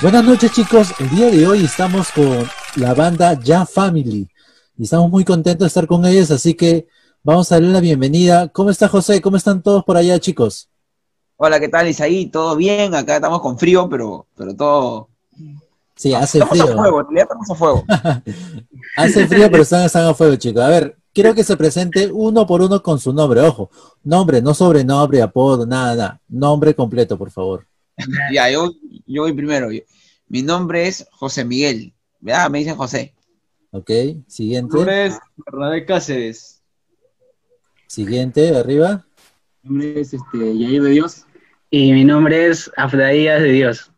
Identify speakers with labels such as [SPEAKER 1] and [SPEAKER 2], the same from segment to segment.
[SPEAKER 1] Buenas noches chicos, el día de hoy estamos con la banda Ya Family y estamos muy contentos de estar con ellos, así que vamos a darle la bienvenida. ¿Cómo está José? ¿Cómo están todos por allá chicos?
[SPEAKER 2] Hola, ¿qué tal Isaí? ¿Todo bien? Acá estamos con frío, pero, pero todo...
[SPEAKER 1] Sí, hace frío.
[SPEAKER 2] A fuego, estamos a fuego.
[SPEAKER 1] hace frío, pero están, están a fuego chicos. A ver, quiero que se presente uno por uno con su nombre, ojo. Nombre, no sobrenombre, apodo, nada, nada. Nombre completo, por favor.
[SPEAKER 2] Ya, yo, yo voy primero. Mi nombre es José Miguel. ¿Verdad? Me dicen José.
[SPEAKER 1] Ok, siguiente.
[SPEAKER 3] Mi nombre es Bernabé Cáceres.
[SPEAKER 1] Siguiente, arriba.
[SPEAKER 4] Mi nombre es este, Yair de Dios. Y mi nombre es Afrodías de Dios.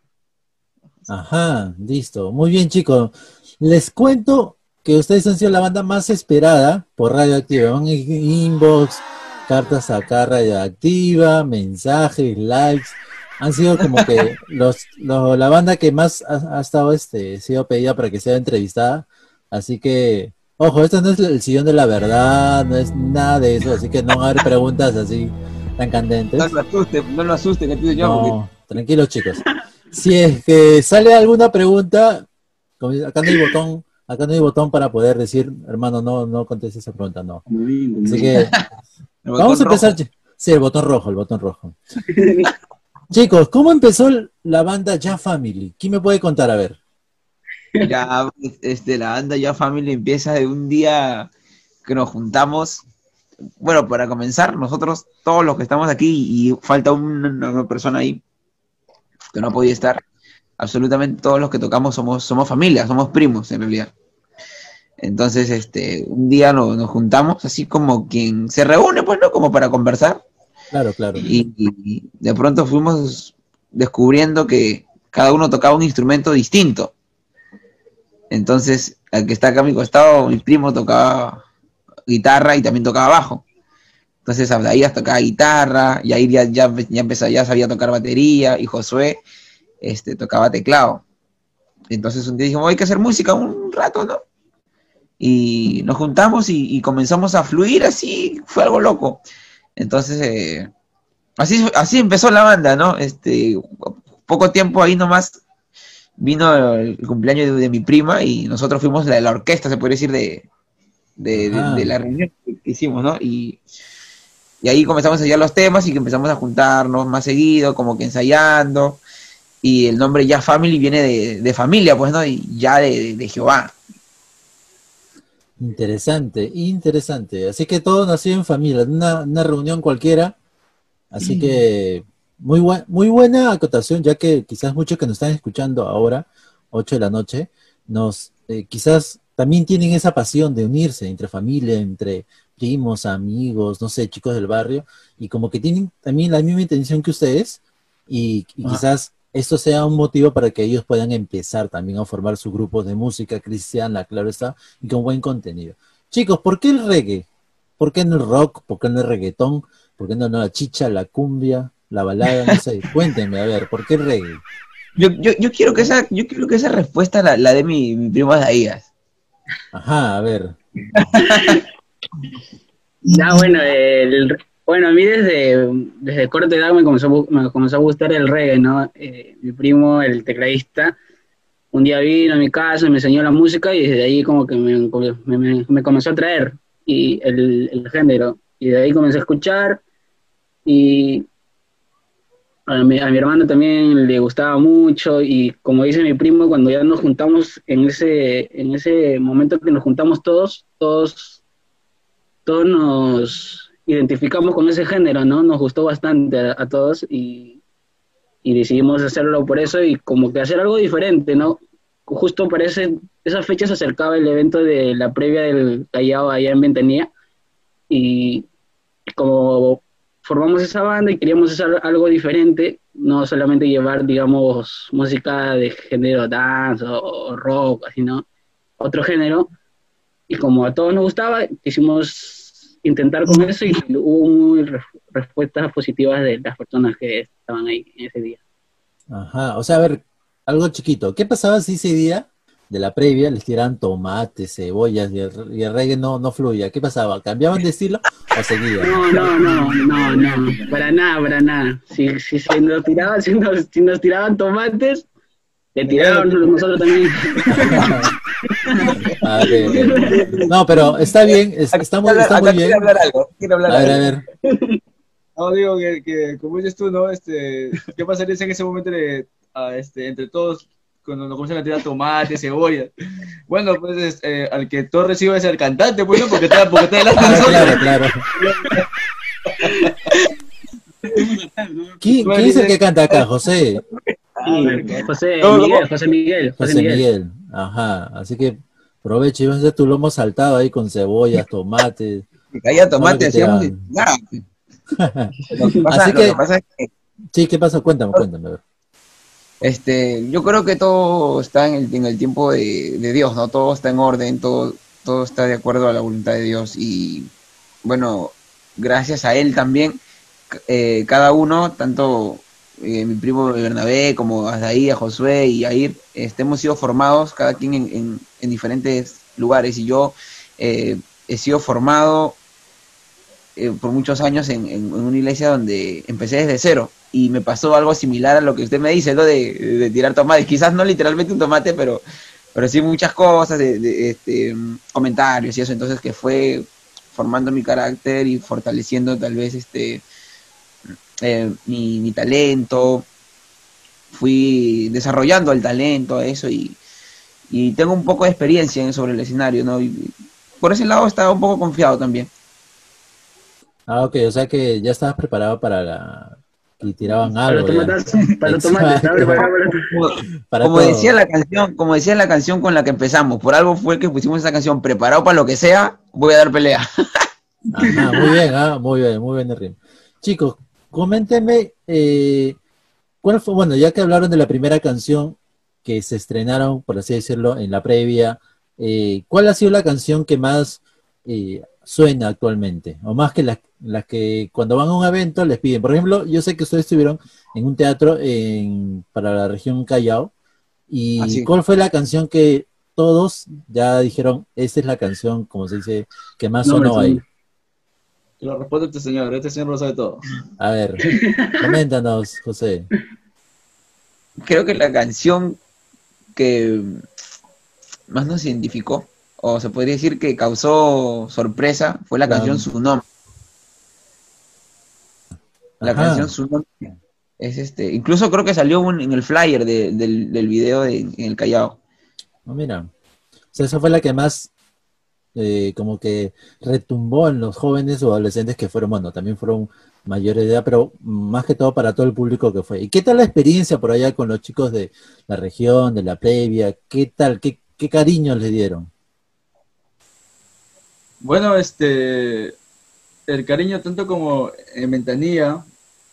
[SPEAKER 1] Ajá, listo. Muy bien, chicos. Les cuento que ustedes han sido la banda más esperada por Radioactiva. Van inbox, cartas acá Radioactiva, mensajes, likes han sido como que los, la banda que más ha, estado este sido pedida para que sea entrevistada. Así que, ojo, esto no es el sillón de la verdad, no es nada de eso, así que no va a haber preguntas así tan candentes.
[SPEAKER 2] No lo asuste, no lo asuste, que pido yo.
[SPEAKER 1] No, tranquilos chicos. Si es que sale alguna pregunta, acá no hay botón, acá no hay botón para poder decir, hermano, no, no conteste esa pregunta, no. Así que vamos a empezar. Sí, el botón rojo, el botón rojo. Chicos, ¿cómo empezó la banda Ya Family? ¿Quién me puede contar? A ver.
[SPEAKER 2] Este, la banda Ya Family empieza de un día que nos juntamos. Bueno, para comenzar, nosotros, todos los que estamos aquí, y falta una, persona ahí que no podía estar, absolutamente todos los que tocamos somos, somos familia, somos primos en realidad. Entonces, este, un día nos, nos juntamos, así como quien se reúne, pues, ¿no? Como para conversar
[SPEAKER 1] Claro, claro.
[SPEAKER 2] Y, de pronto fuimos descubriendo que cada uno tocaba un instrumento distinto. Entonces, al que está acá a mi costado, mi primo tocaba guitarra y también tocaba bajo. Entonces Abdaías tocaba guitarra, y ya, ya, ya, empezó, ya sabía tocar batería, y Josué este, tocaba teclado. Entonces un día dijimos, hay que hacer música un rato, ¿no? Y nos juntamos y, y comenzamos a fluir así, fue algo loco. Entonces, eh, así, así empezó la banda, ¿no? Este, poco tiempo ahí nomás vino el cumpleaños de, mi prima y nosotros fuimos la, la orquesta, se puede decir, de, de, la reunión que hicimos, ¿no? Y, ahí comenzamos a ensayar los temas y que empezamos a juntarnos más seguido, como que ensayando. Y el nombre Ya Family viene de, familia, pues, ¿no? Y ya de Jehová.
[SPEAKER 1] Interesante, interesante. Así que todo nació en familia, una, una reunión cualquiera. Así que muy, muy buena acotación, ya que quizás muchos que nos están escuchando ahora, 8 de la noche, nos eh, quizás también tienen esa pasión de unirse entre familia, entre primos, amigos, no sé, chicos del barrio, y como que tienen también la misma intención que ustedes, y, quizás esto sea un motivo para que ellos puedan empezar también a formar sus grupos de música cristiana, claro está, y con buen contenido. Chicos, ¿por qué el reggae? ¿Por qué no el rock? ¿Por qué no el reggaetón? ¿Por qué no, la chicha, la cumbia, la balada? No sé, cuéntenme, a ver, ¿por qué el reggae?
[SPEAKER 2] Yo, yo, yo quiero que esa, yo quiero que esa respuesta la, la de mi, mi primo Daías.
[SPEAKER 1] Ajá, a ver.
[SPEAKER 4] ya, bueno, el, bueno, a mí desde, desde corta edad me comenzó, me comenzó a gustar el reggae, ¿no? Eh, mi primo, el tecladista, un día vino a mi casa, me enseñó la música y desde ahí como que me, me, comenzó a traer y el, el, género. Y de ahí comencé a escuchar y a mi, a mi, hermano también le gustaba mucho y como dice mi primo, cuando ya nos juntamos en ese, en ese momento que nos juntamos todos, todos, todos nos identificamos con ese género, ¿no? Nos gustó bastante a, todos y, decidimos hacerlo por eso y como que hacer algo diferente, ¿no? Justo para esa fecha se acercaba el evento de la previa del Callao allá en Ventanilla y como formamos esa banda y queríamos hacer algo diferente, no solamente llevar, digamos, música de género dance o, rock, así, ¿no? Otro género. Y como a todos nos gustaba, quisimos intentar con eso y hubo muy respuestas positivas de las personas que estaban ahí en ese día.
[SPEAKER 1] Ajá, o sea, a ver, algo chiquito. ¿Qué pasaba si ese día de la previa les tiraban tomates, cebollas y el, reggae no, no fluía? ¿Qué pasaba? ¿Cambiaban de estilo o seguían?
[SPEAKER 4] No, no, no, no, no, para nada, para nada. Si, si, nos, tiraban, si, nos, si nos tiraban tomates, Le tiraron nosotros también.
[SPEAKER 1] Ah. No, pero está bien, es- está muy, está
[SPEAKER 2] Acá
[SPEAKER 1] muy bien.
[SPEAKER 2] quiero hablar algo. Quiero hablar
[SPEAKER 1] A ver,
[SPEAKER 2] algo.
[SPEAKER 1] a ver.
[SPEAKER 3] No, digo que, que, como dices tú, ¿no? Este, ¿qué pasaría si en ese momento de, a, este, entre todos, cuando nos comienzan a tirar tomate, cebolla? Bueno, pues es, eh, al que todo recibe es el cantante, pues, ¿no? Porque está, porque está delante de nosotros.
[SPEAKER 1] claro, claro. ¿Quién, quién es el que canta acá? José.
[SPEAKER 4] Sí, José
[SPEAKER 3] No, no,
[SPEAKER 4] Miguel, José Miguel, José
[SPEAKER 1] José
[SPEAKER 4] Miguel.
[SPEAKER 1] Miguel. Ajá. Así que aprovecha y vas a hacer tu lomo saltado ahí con cebollas, tomates.
[SPEAKER 2] Que caía tomate,
[SPEAKER 1] que
[SPEAKER 2] hacíamos nada. Lo que pasa,
[SPEAKER 1] Así
[SPEAKER 2] lo
[SPEAKER 1] que-
[SPEAKER 2] que pasa es que
[SPEAKER 1] Sí, ¿qué pasa? Cuéntame, cuéntame.
[SPEAKER 2] este, yo creo que todo está en el, en el tiempo de, de Dios, ¿no? Todo está en orden, todo, todo está de acuerdo a la voluntad de Dios. Y bueno, gracias a Él también, eh, cada uno, tanto eh, mi primo Bernabé como Asdaí, a Josué y Air, este, hemos sido formados cada quien en, en- en diferentes lugares. Y yo eh, he sido formado eh, por muchos años en, en- una iglesia donde empecé desde cero y me pasó algo similar a lo que usted me dice, ¿no? De, de tirar tomates, quizás no literalmente un tomate, pero, pero sí muchas cosas, de, de, este, comentarios y eso, entonces que fue formando mi carácter y fortaleciendo tal vez este eh, mi, mi talento, fui desarrollando el talento, eso, y, y tengo un poco de experiencia en, sobre el escenario, ¿no? Y por ese lado estaba un poco confiado también.
[SPEAKER 1] Ah, ok, o sea que ya estabas preparado para la... y tiraban algo.
[SPEAKER 4] para. ¿sabes? Para- para-
[SPEAKER 2] Como, como decía la canción, como decía la canción con la que empezamos, por algo fue que pusimos esa canción, preparado para lo que sea, voy a dar pelea.
[SPEAKER 1] Ajá, muy bien, ah, muy bien, muy bien el ritmo. Chicos, coméntenme, eh, ¿cuál fue, bueno, ya que hablaron de la primera canción que se estrenaron, por así decirlo, en la previa, eh, ¿cuál ha sido la canción que más eh, suena actualmente? O más que las, las que cuando van a un evento les piden. Por ejemplo, yo sé que ustedes estuvieron en un teatro en, para la región Callao, y
[SPEAKER 2] Así.
[SPEAKER 1] ¿cuál fue la canción que todos ya dijeron, esta es la canción, como se dice, que más
[SPEAKER 4] No,
[SPEAKER 1] sonó ahí?
[SPEAKER 3] Te lo responde este señor, este señor lo sabe todo.
[SPEAKER 1] A ver, coméntanos, José.
[SPEAKER 2] Creo que la canción que más nos identificó, o se podría decir que causó sorpresa, fue la canción Su Nombre. La
[SPEAKER 1] Ajá.
[SPEAKER 2] canción Su Nombre. Es este, incluso creo que salió un- en el flyer de- del, del video de- en el Callao.
[SPEAKER 1] No, mira. O sea, esa fue la que más eh, como que retumbó en los jóvenes o adolescentes que fueron, bueno, también fueron mayores de edad, pero más que todo para todo el público que fue. ¿Y qué tal la experiencia por allá con los chicos de la región, de la previa? ¿Qué tal? ¿Qué, qué cariño les dieron?
[SPEAKER 3] Bueno, este, el cariño tanto como en Ventanilla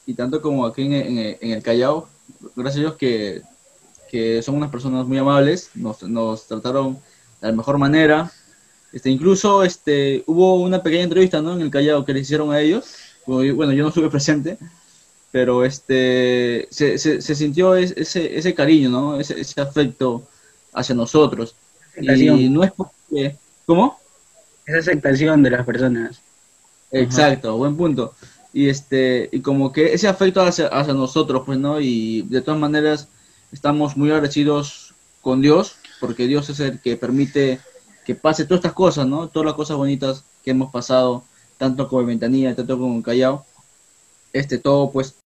[SPEAKER 3] y tanto como aquí en, el Callao, gracias a Dios que, que son unas personas muy amables, nos, nos trataron de la mejor manera. Este, incluso este, hubo una pequeña entrevista ¿no? en el Callao que les hicieron a ellos. Bueno, yo, no estuve presente, pero este, se, se, se sintió es- ese, ese cariño, ¿no? ese, ese afecto hacia nosotros. Y no es porque... ¿Cómo?
[SPEAKER 4] Esa aceptación de las personas.
[SPEAKER 3] Exacto, buen punto. Y este, y como que ese afecto hacia, hacia nosotros, pues, ¿no? Y de todas maneras estamos muy agradecidos con Dios, porque Dios es el que permite que pase todas estas cosas, ¿no? Todas las cosas bonitas que hemos pasado, tanto como en Ventanilla, tanto como en Callao. Este, todo, pues,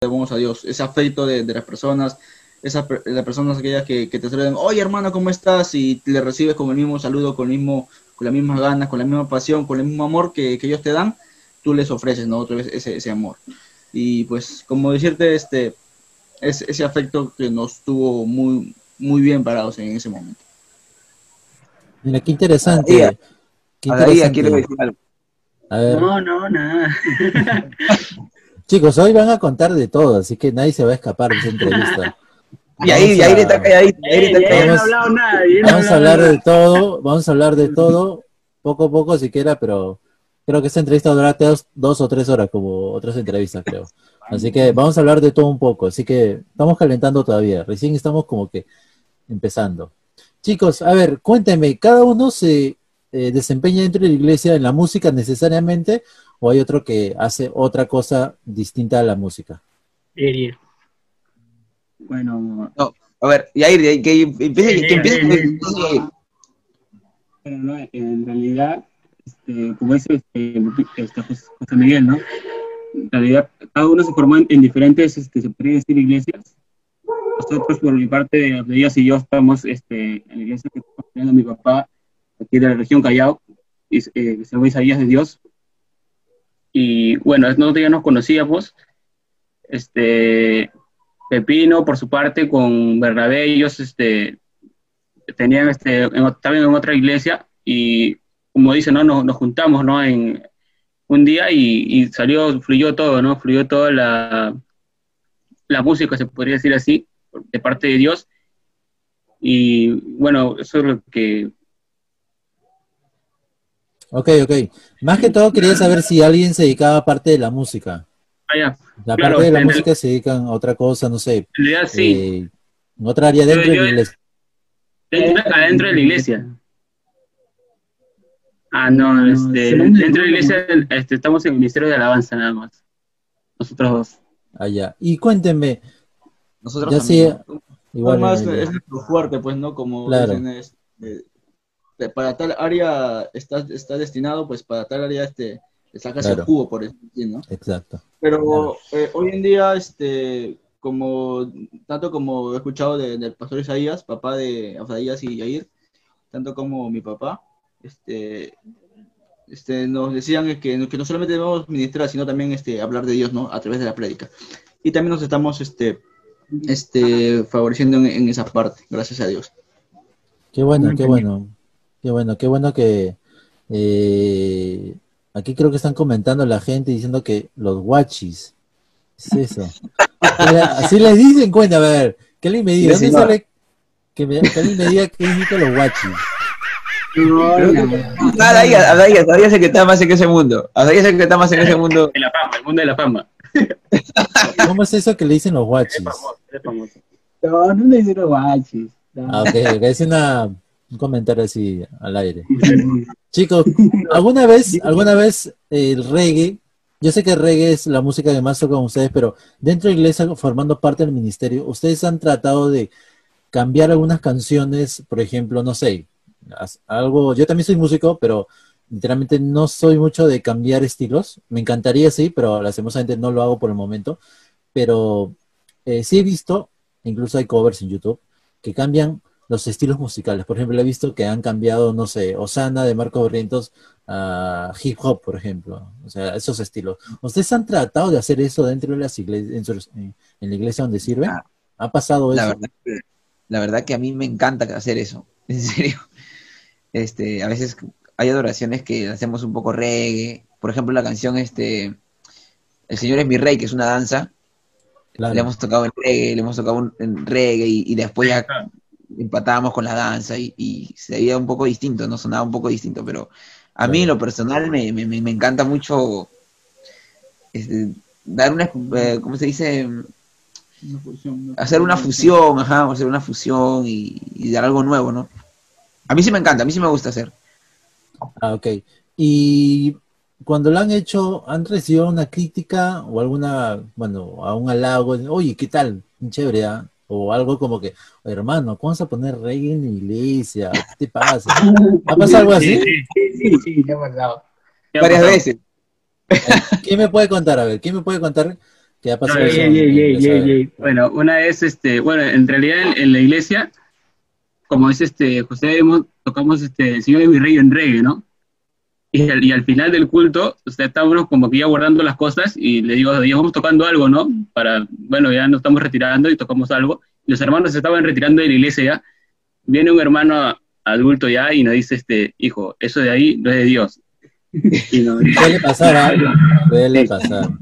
[SPEAKER 3] debemos a Dios. Ese afecto de, de las personas, esas las personas aquellas que, que te saludan, oye hermano, ¿cómo estás? Y le recibes con el mismo saludo, con el mismo con las mismas ganas, con la misma pasión, con el mismo amor que, que ellos te dan, tú les ofreces, ¿no? Otra vez ese, ese amor. Y pues, como decirte, este, es, ese afecto que nos tuvo muy, muy bien parados en ese momento.
[SPEAKER 1] Mira, qué interesante.
[SPEAKER 2] Ahí,
[SPEAKER 1] Qué interesante.
[SPEAKER 2] decir algo.
[SPEAKER 1] A ver,
[SPEAKER 4] No, no, nada.
[SPEAKER 1] chicos, hoy van a contar de todo, así que nadie se va a escapar de esa entrevista.
[SPEAKER 2] Y ahí, y ahí
[SPEAKER 1] a-
[SPEAKER 2] está calladito, y ahí está calladito.
[SPEAKER 1] Vamos-
[SPEAKER 4] hablado nada. no
[SPEAKER 1] Vamos a hablar de todo, vamos a hablar de todo, poco a poco siquiera, pero creo que esta entrevista durará dos, dos o tres horas, como otras entrevistas, creo. Así que vamos a hablar de todo un poco, así que estamos calentando todavía, recién estamos como que empezando. Chicos, a ver, cuéntenme, ¿cada uno se eh, desempeña dentro de la iglesia en la música necesariamente o hay otro que hace otra cosa distinta a la música?
[SPEAKER 4] Ariel. Bueno,
[SPEAKER 2] A ver, Yair, que empiece, que empiece,
[SPEAKER 5] Bueno, no, en realidad, este, como dice este, este, José Miguel, ¿no? En realidad, cada uno se formó en, diferentes, este, se podría decir, iglesias. Nosotros, por mi parte, ellas y yo, estamos este, en la iglesia que está teniendo mi papá, aquí de la región Callao, y, eh, se Isaías de Dios. Y bueno, nosotros ya nos conocíamos. Este, Pepino, por su parte, con Bernabé, ellos este, tenían, este, estaban en otra iglesia y, como dicen, ¿no? nos, juntamos ¿no? en un día y, salió, fluyó todo, ¿no? Fluyó toda la, la música, se podría decir así, de parte de Dios. Y bueno, eso es lo que...
[SPEAKER 1] Ok, ok. Más que todo quería saber si alguien se dedicaba a parte de la música.
[SPEAKER 5] Ah,
[SPEAKER 1] la parte de la música se dedican a otra cosa, no sé.
[SPEAKER 5] En realidad sí.
[SPEAKER 1] Eh, en otra área dentro de la iglesia.
[SPEAKER 5] Dentro, de la iglesia. Ah, no, este, dentro de la iglesia este, estamos en el Ministerio de Alabanza nada más. Nosotros dos.
[SPEAKER 1] Ah, ya. Y cuéntenme.
[SPEAKER 3] Nosotros ya también. igual más es nuestro fuerte, pues, ¿no? Como dicen, es, eh, para tal área está, está destinado, pues para tal área este sacas el jugo, por ¿no?
[SPEAKER 1] Exacto.
[SPEAKER 3] Pero eh, hoy en día, este, como, tanto como he escuchado del pastor Isaías, papá de Isaías y Yair, tanto como mi papá, este, este, nos decían que, que no solamente debemos ministrar, sino también este, hablar de Dios, ¿no? A través de la prédica. Y también nos estamos, este, este, favoreciendo en, esa parte, gracias a Dios.
[SPEAKER 1] Qué bueno, qué bueno, qué bueno, qué bueno que eh, Aquí creo que están comentando la gente diciendo que los guachis. es eso? Así les dicen, cuenta, a ver, que alguien me diga, ¿dónde sale? Que, me, que alguien me diga qué significa los guachis.
[SPEAKER 2] Todavía es el que está más en ese mundo. Todavía es el que está más en ese mundo.
[SPEAKER 5] En la fama, el mundo de la fama.
[SPEAKER 1] ¿Cómo es eso que le dicen los guachis?
[SPEAKER 6] No, no le dicen los guachis.
[SPEAKER 1] Ah, ok, es una, un comentario así al aire. Chicos, ¿alguna vez, alguna vez el reggae, yo sé que el reggae es la música que más toca con ustedes, pero dentro de la iglesia, formando parte del ministerio, ¿ustedes han tratado de cambiar algunas canciones, por ejemplo, no sé, algo, yo también soy músico, pero literalmente no soy mucho de cambiar estilos, me encantaría sí, pero lastimosamente no lo hago por el momento, pero eh, sí he visto, incluso hay covers en YouTube, que cambian los estilos musicales. Por ejemplo, he visto que han cambiado, no sé, Osana de Marco Barrientos a hip hop, por ejemplo. O sea, esos estilos. ¿Ustedes han tratado de hacer eso dentro de las iglesias, en, la iglesia donde sirven? Ah, ¿Ha pasado
[SPEAKER 2] la
[SPEAKER 1] eso?
[SPEAKER 2] Verdad la verdad que a mí me encanta hacer eso, en serio. Este, a veces hay adoraciones que hacemos un poco reggae. Por ejemplo, la canción este El Señor es mi rey, que es una danza. Le hemos tocado en reggae, le hemos tocado en reggae y después ya empatábamos con la danza y, se veía un poco distinto, no sonaba un poco distinto, pero a mí en lo personal me, encanta mucho este, dar una, eh, ¿cómo se dice? hacer una fusión, ajá, hacer una fusión y, dar algo nuevo, ¿no? A mí sí me encanta, a mí sí me gusta hacer.
[SPEAKER 1] Ah, ok. Y cuando lo han hecho, ¿han recibido una crítica o alguna, bueno, a un halago? Oye, ¿qué tal? Chévere, ¿ah? o algo como que, hermano, ¿cómo vas a poner rey en la iglesia? ¿Qué te pasa? ¿Ha pasado algo así?
[SPEAKER 6] Sí, sí, sí, me ha pasado.
[SPEAKER 2] Varias veces.
[SPEAKER 1] ¿Quién me puede contar? A ver, ¿quién me puede contar qué ha pasado?
[SPEAKER 5] bueno, una vez, este, bueno, en realidad en, la iglesia, como es este, José, tocamos este, el Señor de mi rey en reggae, ¿no? Y al, y al, final del culto, usted estábamos como que ya guardando las cosas y le digo, ya vamos tocando algo, ¿no? Para, bueno, ya nos estamos retirando y tocamos algo. Los hermanos se estaban retirando de la iglesia ya. Viene un hermano adulto ya y nos dice, este, hijo, eso de ahí no es de Dios.
[SPEAKER 1] Y no, Puede pasar, algo. Puede pasar.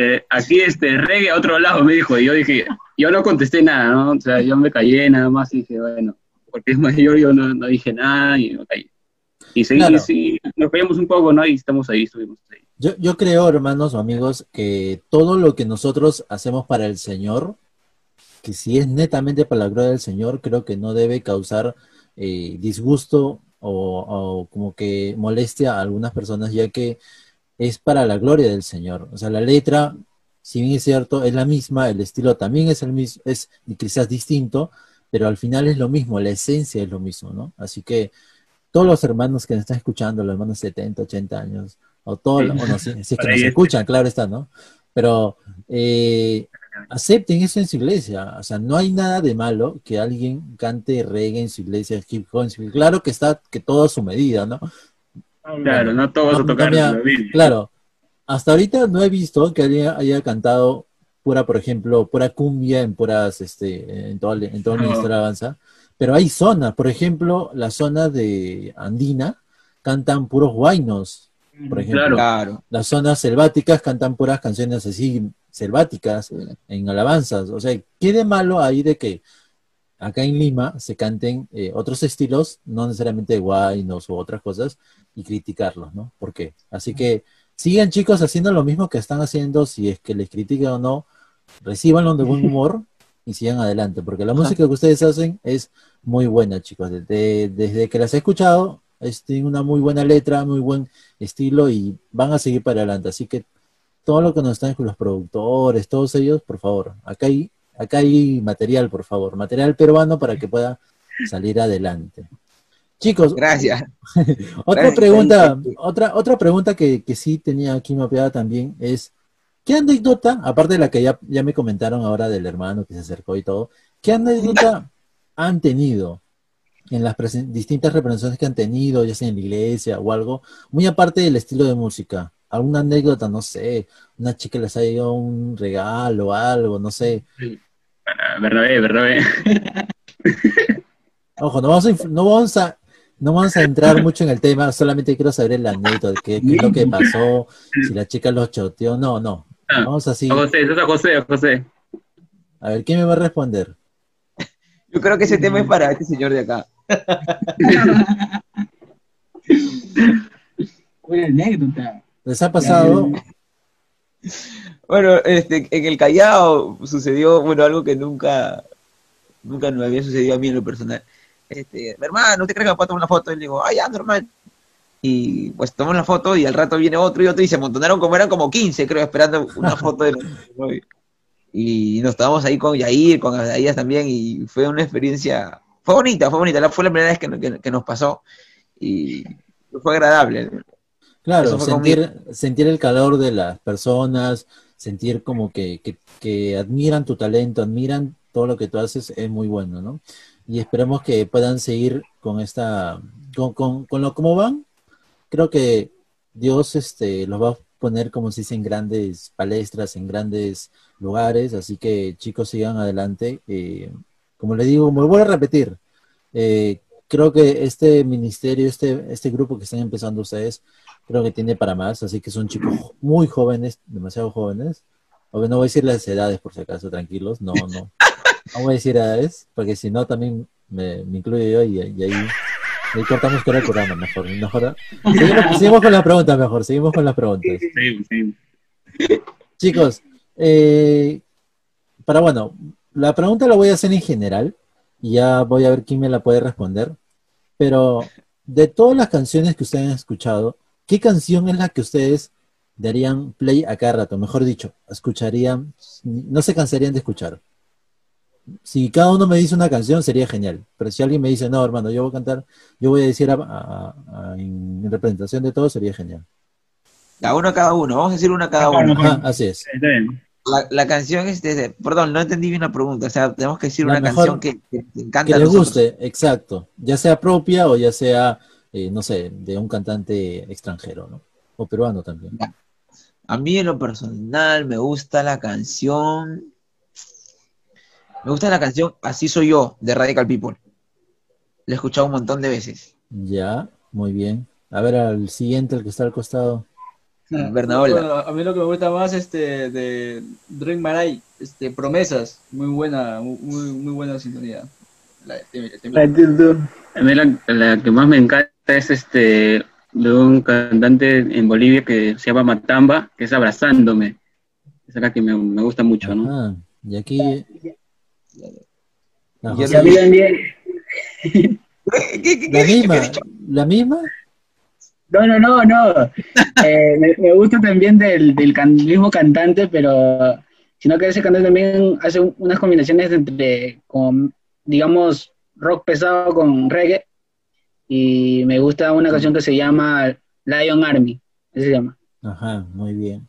[SPEAKER 5] Eh, aquí, este, reggae a otro lado, me dijo. Y yo dije, yo no contesté nada, ¿no? O sea, yo me callé nada más y dije, bueno, porque es mayor, yo no, no dije nada y me callé. Y sí, sí, nos veíamos un poco, ¿no? Y estamos ahí, estuvimos ahí.
[SPEAKER 1] Yo, yo creo, hermanos o amigos, que todo lo que nosotros hacemos para el Señor, que si es netamente para la gloria del Señor, creo que no debe causar eh, disgusto o, como que molestia a algunas personas, ya que es para la gloria del Señor. O sea, la letra si bien es cierto, es la misma, el estilo también es el mismo, es quizás distinto, pero al final es lo mismo, la esencia es lo mismo, ¿no? Así que todos los hermanos que nos están escuchando, los hermanos de 70, 80 años, o todos,
[SPEAKER 5] Sí.
[SPEAKER 1] bueno, si, si es que nos escuchan, claro está, ¿no? Pero eh, acepten eso en su iglesia, o sea, no hay nada de malo que alguien cante reggae en su iglesia, hip hop en su iglesia. Claro que está, que todo a su medida, ¿no?
[SPEAKER 5] Claro, no todos
[SPEAKER 1] No,
[SPEAKER 5] a tocar
[SPEAKER 1] cambia-. Claro, hasta ahorita no he visto que alguien haya cantado pura, por ejemplo, pura cumbia en puras, este, en todo el, en todo el. Ministerio de Alabanza, pero hay zonas, por ejemplo, la zona de Andina cantan puros guainos, por ejemplo.
[SPEAKER 5] Claro.
[SPEAKER 2] Claro.
[SPEAKER 1] Las zonas selváticas cantan puras canciones así selváticas en alabanzas. O sea, ¿qué de malo hay de que acá en Lima se canten eh, otros estilos, no necesariamente guainos u otras cosas, y criticarlos, ¿no? ¿Por qué? Así que sigan chicos haciendo lo mismo que están haciendo, si es que les critican o no, recíbanlo de buen humor y sigan adelante, porque la música que ustedes hacen es muy buena, chicos. Desde, desde que las he escuchado, es, tiene una muy buena letra, muy buen estilo y van a seguir para adelante. Así que todo lo que nos están con los productores, todos ellos, por favor, acá hay, acá hay material, por favor, material peruano para que pueda salir adelante. Chicos,
[SPEAKER 2] Gracias.
[SPEAKER 1] otra
[SPEAKER 2] Gracias,
[SPEAKER 1] pregunta,
[SPEAKER 2] gracias.
[SPEAKER 1] otra, otra pregunta que, que sí tenía aquí mapeada también es, ¿qué anécdota, aparte de la que ya, ya me comentaron ahora del hermano que se acercó y todo, ¿qué anécdota han tenido en las distintas representaciones que han tenido, ya sea en la iglesia o algo, muy aparte del estilo de música? ¿Alguna anécdota, no sé, una chica les ha dado un regalo o algo, no sé?
[SPEAKER 5] Ah, Bernabé, Bernabé.
[SPEAKER 1] Ojo, no vamos a, no vamos a, no vamos a entrar mucho en el tema, solamente quiero saber la anécdota, qué, qué es lo que pasó, si la chica los choteó, no, no.
[SPEAKER 5] Ah,
[SPEAKER 1] Vamos así.
[SPEAKER 5] A José, eso es a José, a José.
[SPEAKER 1] A ver, ¿quién me va a responder?
[SPEAKER 2] Yo creo que ese tema es para este señor de acá.
[SPEAKER 6] Buena anécdota.
[SPEAKER 1] ¿Les ha pasado?
[SPEAKER 2] Bueno, este, en el Callao sucedió, bueno, algo que nunca, nunca me había sucedido a mí en lo personal. Este, mi hermano, ¿usted cree que me puedo tomar una foto? Y le digo, ah, ya, normal. Y pues tomamos la foto y al rato viene otro y otro y se amontonaron como eran como 15, creo, esperando una foto de novio. Y nos estábamos ahí con Yair, con Adaías también, y fue una experiencia, fue bonita, fue bonita, fue la primera vez que, que- que nos pasó y fue agradable.
[SPEAKER 1] Claro, sentir el calor de las personas, sentir como que, que, que admiran tu talento, admiran todo lo que tú haces, es muy bueno, ¿no? Y esperemos que puedan seguir con esta, con, con, con lo como van. Creo que Dios este, los va a poner, como se dice, en grandes palestras, en grandes lugares, así que chicos sigan adelante. Eh, como le digo, me voy a repetir, eh, creo que este ministerio, este, este grupo que están empezando ustedes, creo que tiene para más, así que son chicos muy jóvenes, demasiado jóvenes. O no voy a decir las edades por si acaso, tranquilos, no, no. No voy a decir edades, porque si no también me, me incluyo yo y, y ahí, ahí cortamos con el programa mejor. mejor seguimos, seguimos con las preguntas mejor, seguimos con las preguntas.
[SPEAKER 5] Sí, sí.
[SPEAKER 1] Chicos, eh, para bueno, la pregunta la voy a hacer en general y ya voy a ver quién me la puede responder. Pero de todas las canciones que ustedes han escuchado, ¿qué canción es la que ustedes darían play a cada rato? Mejor dicho, escucharían, no se cansarían de escuchar. Si cada uno me dice una canción, sería genial. Pero si alguien me dice, no, hermano, yo voy a cantar, yo voy a decir a- a- a- en representación de todos, sería genial.
[SPEAKER 2] Cada uno, cada uno, vamos a decir una cada uno.
[SPEAKER 1] Ajá, así es.
[SPEAKER 2] La, la canción es de, perdón, no entendí bien la pregunta, o sea, tenemos que decir
[SPEAKER 1] La
[SPEAKER 2] una canción que, que encanta
[SPEAKER 1] que
[SPEAKER 2] a
[SPEAKER 1] les guste, exacto. Ya sea propia o ya sea, eh, no sé, de un cantante extranjero, ¿no? O peruano también.
[SPEAKER 2] A mí en lo personal me gusta la canción, me gusta la canción Así soy yo de Radical People. La he escuchado un montón de veces.
[SPEAKER 1] Ya, muy bien. A ver al siguiente, el que está al costado.
[SPEAKER 2] Bernaola.
[SPEAKER 3] Bueno, a mí lo que me gusta más este de Drake Maray, este Promesas, muy buena, muy muy buena sintonía. La.
[SPEAKER 5] A mí la, la que más me encanta es este de un cantante en Bolivia que se llama Matamba, que es Abrazándome. Esa es la que me, me gusta mucho, ¿no?
[SPEAKER 1] Ah, y aquí.
[SPEAKER 6] Y a mí también.
[SPEAKER 2] ¿Qué, qué, qué,
[SPEAKER 1] la misma, la misma.
[SPEAKER 4] No, no, no, no. Eh, me, me gusta también del, del can- mismo cantante, pero sino que ese cantante también hace un- unas combinaciones entre, con, digamos, rock pesado con reggae. Y me gusta una canción que se llama Lion Army. Así se llama.
[SPEAKER 1] Ajá, muy bien.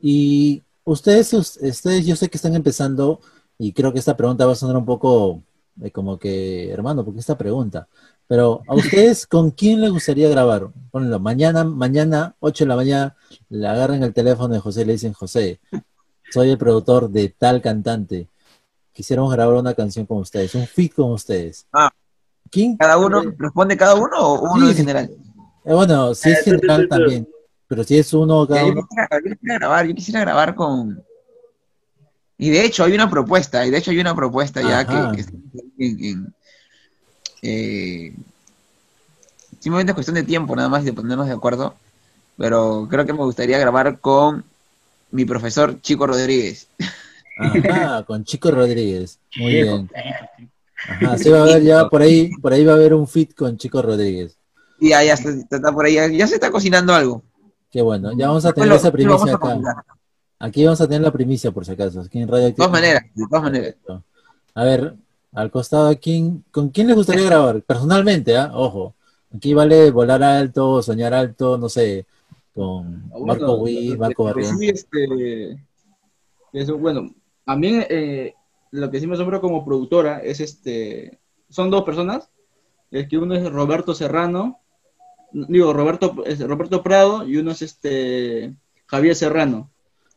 [SPEAKER 1] Y ustedes, us- ustedes, yo sé que están empezando, y creo que esta pregunta va a sonar un poco de como que, hermano, ¿por qué esta pregunta? Pero a ustedes, ¿con quién les gustaría grabar? Ponlo, mañana, mañana, 8 de la mañana, le agarran el teléfono de José y le dicen, José, soy el productor de tal cantante. Quisiéramos grabar una canción con ustedes, un feat con ustedes.
[SPEAKER 2] Ah.
[SPEAKER 1] ¿Quién?
[SPEAKER 2] ¿Cada uno responde cada uno o uno
[SPEAKER 1] Sí,
[SPEAKER 2] en general?
[SPEAKER 1] Eh, bueno, si es
[SPEAKER 4] Eh,
[SPEAKER 1] general
[SPEAKER 4] tú, tú.
[SPEAKER 1] también, pero si es uno cada
[SPEAKER 2] yo,
[SPEAKER 1] uno.
[SPEAKER 2] quisiera, yo quisiera grabar, yo quisiera grabar con. Y de hecho hay una propuesta, y de hecho hay una propuesta ya que, que está en, en- eh, simplemente es cuestión de tiempo nada más de ponernos de acuerdo, pero creo que me gustaría grabar con mi profesor Chico Rodríguez.
[SPEAKER 1] Ajá, con Chico Rodríguez. Muy bien. Ajá, sí va a haber ya por ahí, por ahí va a haber un fit con Chico Rodríguez.
[SPEAKER 2] Y ya, ya está, está por ahí, ya, ya se está cocinando algo.
[SPEAKER 1] Qué bueno, ya vamos a tener
[SPEAKER 2] lo-
[SPEAKER 1] esa primicia acá. Aquí vamos a tener la primicia por si acaso, aquí en Radio
[SPEAKER 2] De todas maneras, de todas maneras.
[SPEAKER 1] A ver, al costado, ¿a quién, ¿con quién les gustaría grabar? Personalmente, ¿ah? Ojo. Aquí vale volar alto, soñar alto, no sé, con
[SPEAKER 3] Ah,
[SPEAKER 1] Marco Witt, Marco Barrientos.
[SPEAKER 3] sí, este, eso, bueno, a mí eh, lo que sí me asombra como productora es este, son dos personas, es que uno es Roberto Serrano, digo Roberto, es Roberto Prado y uno es este Javier Serrano.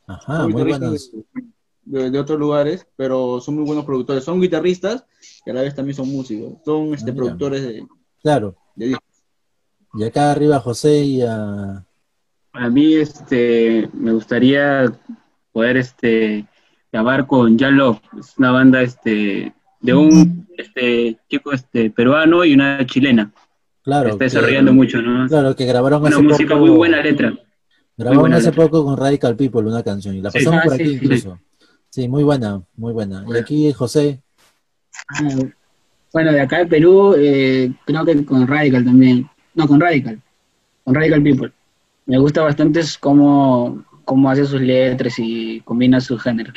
[SPEAKER 1] Ajá,
[SPEAKER 3] Son
[SPEAKER 1] muy buenos.
[SPEAKER 3] De, de- de otros lugares, pero son muy buenos productores. Son guitarristas y a la vez también son músicos. Son este,
[SPEAKER 1] Ah, mira.
[SPEAKER 3] productores de,
[SPEAKER 1] Claro.
[SPEAKER 3] de discos.
[SPEAKER 1] Y acá arriba José y a...
[SPEAKER 5] A mí este, me gustaría poder este, grabar con Jan Love. Es una banda este, de un este, chico este, peruano y una chilena.
[SPEAKER 1] Claro,
[SPEAKER 5] está
[SPEAKER 1] que-
[SPEAKER 5] desarrollando mucho, ¿no?
[SPEAKER 1] Claro, que grabaron
[SPEAKER 5] Una
[SPEAKER 1] hace
[SPEAKER 5] música
[SPEAKER 1] poco.
[SPEAKER 5] muy buena letra. Buena
[SPEAKER 1] hace
[SPEAKER 5] letra.
[SPEAKER 1] poco con Radical People una canción y la
[SPEAKER 5] Sí.
[SPEAKER 1] pasamos
[SPEAKER 4] Ah,
[SPEAKER 1] por aquí
[SPEAKER 4] sí.
[SPEAKER 1] incluso. Sí, muy buena, muy buena. Y aquí José,
[SPEAKER 4] Ah, bueno, de acá de Perú, eh, creo que con Radical también. No, con Radical. Con Radical People. Me gusta bastante es cómo, cómo hace sus letras y combina sus géneros.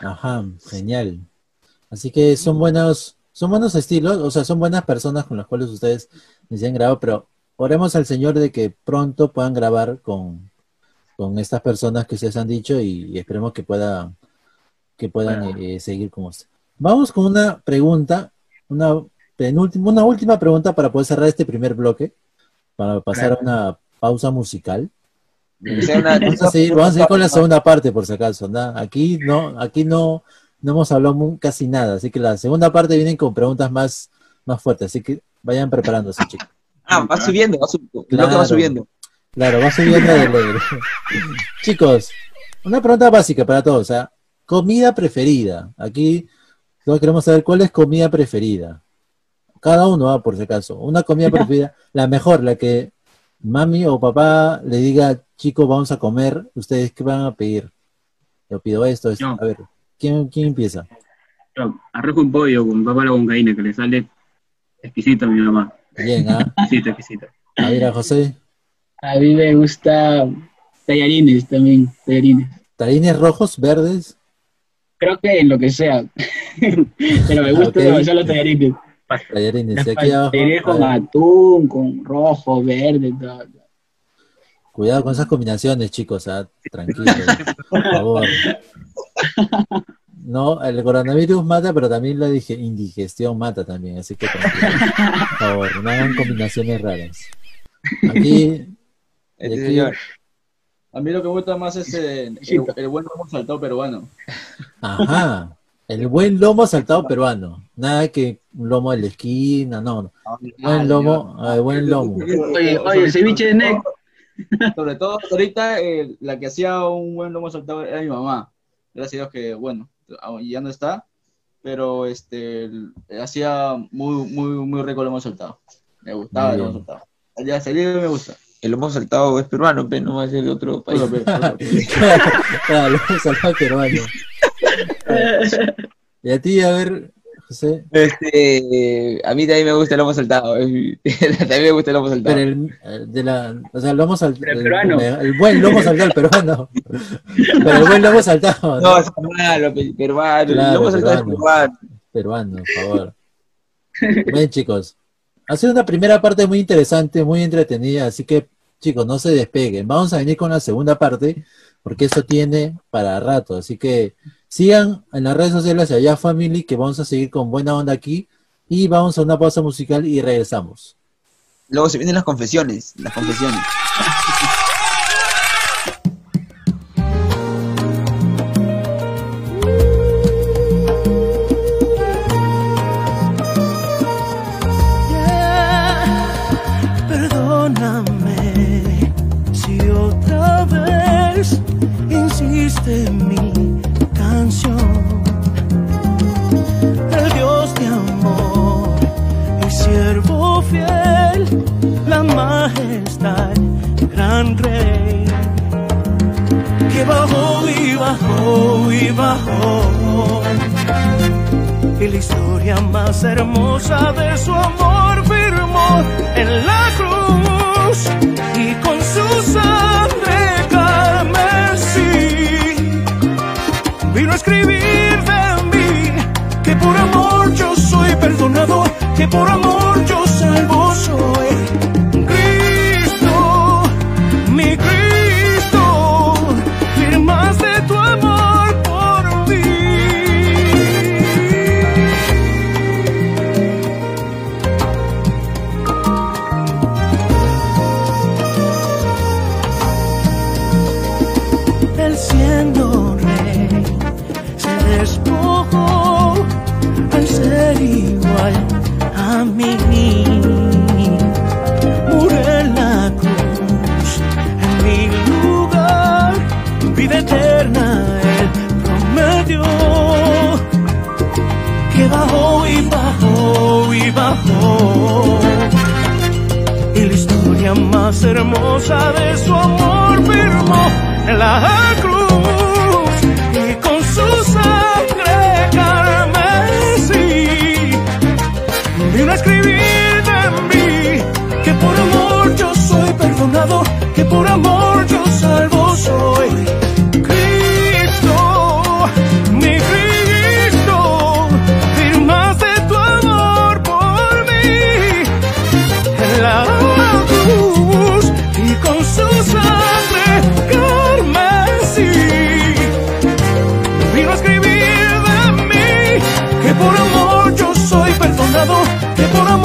[SPEAKER 1] ajá, genial. Así que son buenos, son buenos estilos, o sea, son buenas personas con las cuales ustedes decían grabar, pero oremos al Señor de que pronto puedan grabar con, con estas personas que ustedes han dicho y, esperemos que pueda, que puedan eh, seguir con usted. Vamos con una pregunta, una penúltima, una última pregunta para poder cerrar este primer bloque, para pasar a una pausa musical.
[SPEAKER 2] Una-
[SPEAKER 1] Vamos a seguir, vamos a seguir con la segunda parte, por si acaso. ¿no? Aquí no, aquí no, no hemos hablado mu- casi nada, así que la segunda parte vienen con preguntas más, más fuertes, así que vayan preparándose, chicos.
[SPEAKER 2] Ah, va subiendo, va subiendo. Que
[SPEAKER 1] Claro.
[SPEAKER 2] va subiendo.
[SPEAKER 1] Claro, va subiendo de leer. Chicos, una pregunta básica para todos. ¿ah? Comida preferida. Aquí todos queremos saber cuál es comida preferida. Cada uno, ah, por si acaso. Una comida preferida, la mejor, la que mami o papá le diga, chicos, vamos a comer. ¿Ustedes qué van a pedir? Yo pido esto. A ver, ¿quién, quién empieza?
[SPEAKER 5] Yo, Arroz con pollo con papa a la huancaína, que le sale exquisito a mi mamá.
[SPEAKER 1] Bien, ¿ah?
[SPEAKER 5] Exquisito, exquisito.
[SPEAKER 1] A ver, a José.
[SPEAKER 4] A mí me gusta tallarines también, tallarines.
[SPEAKER 1] ¿Talines rojos, verdes?
[SPEAKER 4] Creo que en lo que sea. Pero me gustan
[SPEAKER 1] Ok.
[SPEAKER 4] demasiado los tallarines.
[SPEAKER 1] Tallarines. Y aquí abajo,
[SPEAKER 4] Tallarines con atún, con rojo, verde, todo.
[SPEAKER 1] Cuidado con esas combinaciones, chicos, ah, tranquilos, por favor. No, el coronavirus mata, pero también la dije, indigestión mata también, así que. Por favor, no hagan combinaciones raras. Aquí,
[SPEAKER 2] Este
[SPEAKER 1] aquí-
[SPEAKER 2] señor.
[SPEAKER 3] A mí lo que me gusta más es el, el buen lomo saltado peruano.
[SPEAKER 1] ajá, el buen lomo saltado peruano. Nada que un lomo de la esquina, no, no. Buen lomo, ah, buen lomo.
[SPEAKER 4] Oye, oye, el ceviche de Nec.
[SPEAKER 3] Sobre todo ahorita eh, la que hacía un buen lomo saltado era mi mamá. Gracias a Dios que, bueno, ya no está, pero este hacía muy, muy, muy rico el lomo saltado. Me gustaba
[SPEAKER 1] Muy
[SPEAKER 3] el lomo saltado. Ya salir me gusta.
[SPEAKER 2] El lomo saltado es peruano, pero no va a ser de otro país.
[SPEAKER 1] Claro, lomo saltado peruano. Y a ti, a ver,
[SPEAKER 2] Este, a mí también me gusta el lomo saltado. también me gusta el lomo saltado.
[SPEAKER 1] Pero el, el de la, o sea, el lomo saltado.
[SPEAKER 4] El peruano.
[SPEAKER 1] El, buen lomo saltado, el peruano. Pero el buen lomo saltado.
[SPEAKER 2] No, es malo, pe- peruano. el lomo saltado es
[SPEAKER 1] peruano.
[SPEAKER 2] peruano.
[SPEAKER 1] Peruano, por favor. Bien, chicos. Ha sido una primera parte muy interesante, muy entretenida, así que, chicos, no se despeguen. Vamos a venir con la segunda parte, porque eso tiene para rato. Así que sigan en las redes sociales Allá Family, que vamos a seguir con buena onda aquí. Y vamos a una pausa musical y regresamos.
[SPEAKER 2] Luego se vienen las confesiones. Las confesiones.
[SPEAKER 7] Perdóname si otra vez insiste en mi majestad, gran rey, que bajó y bajó y bajó. Y la historia más hermosa de su amor perdonado, que por amor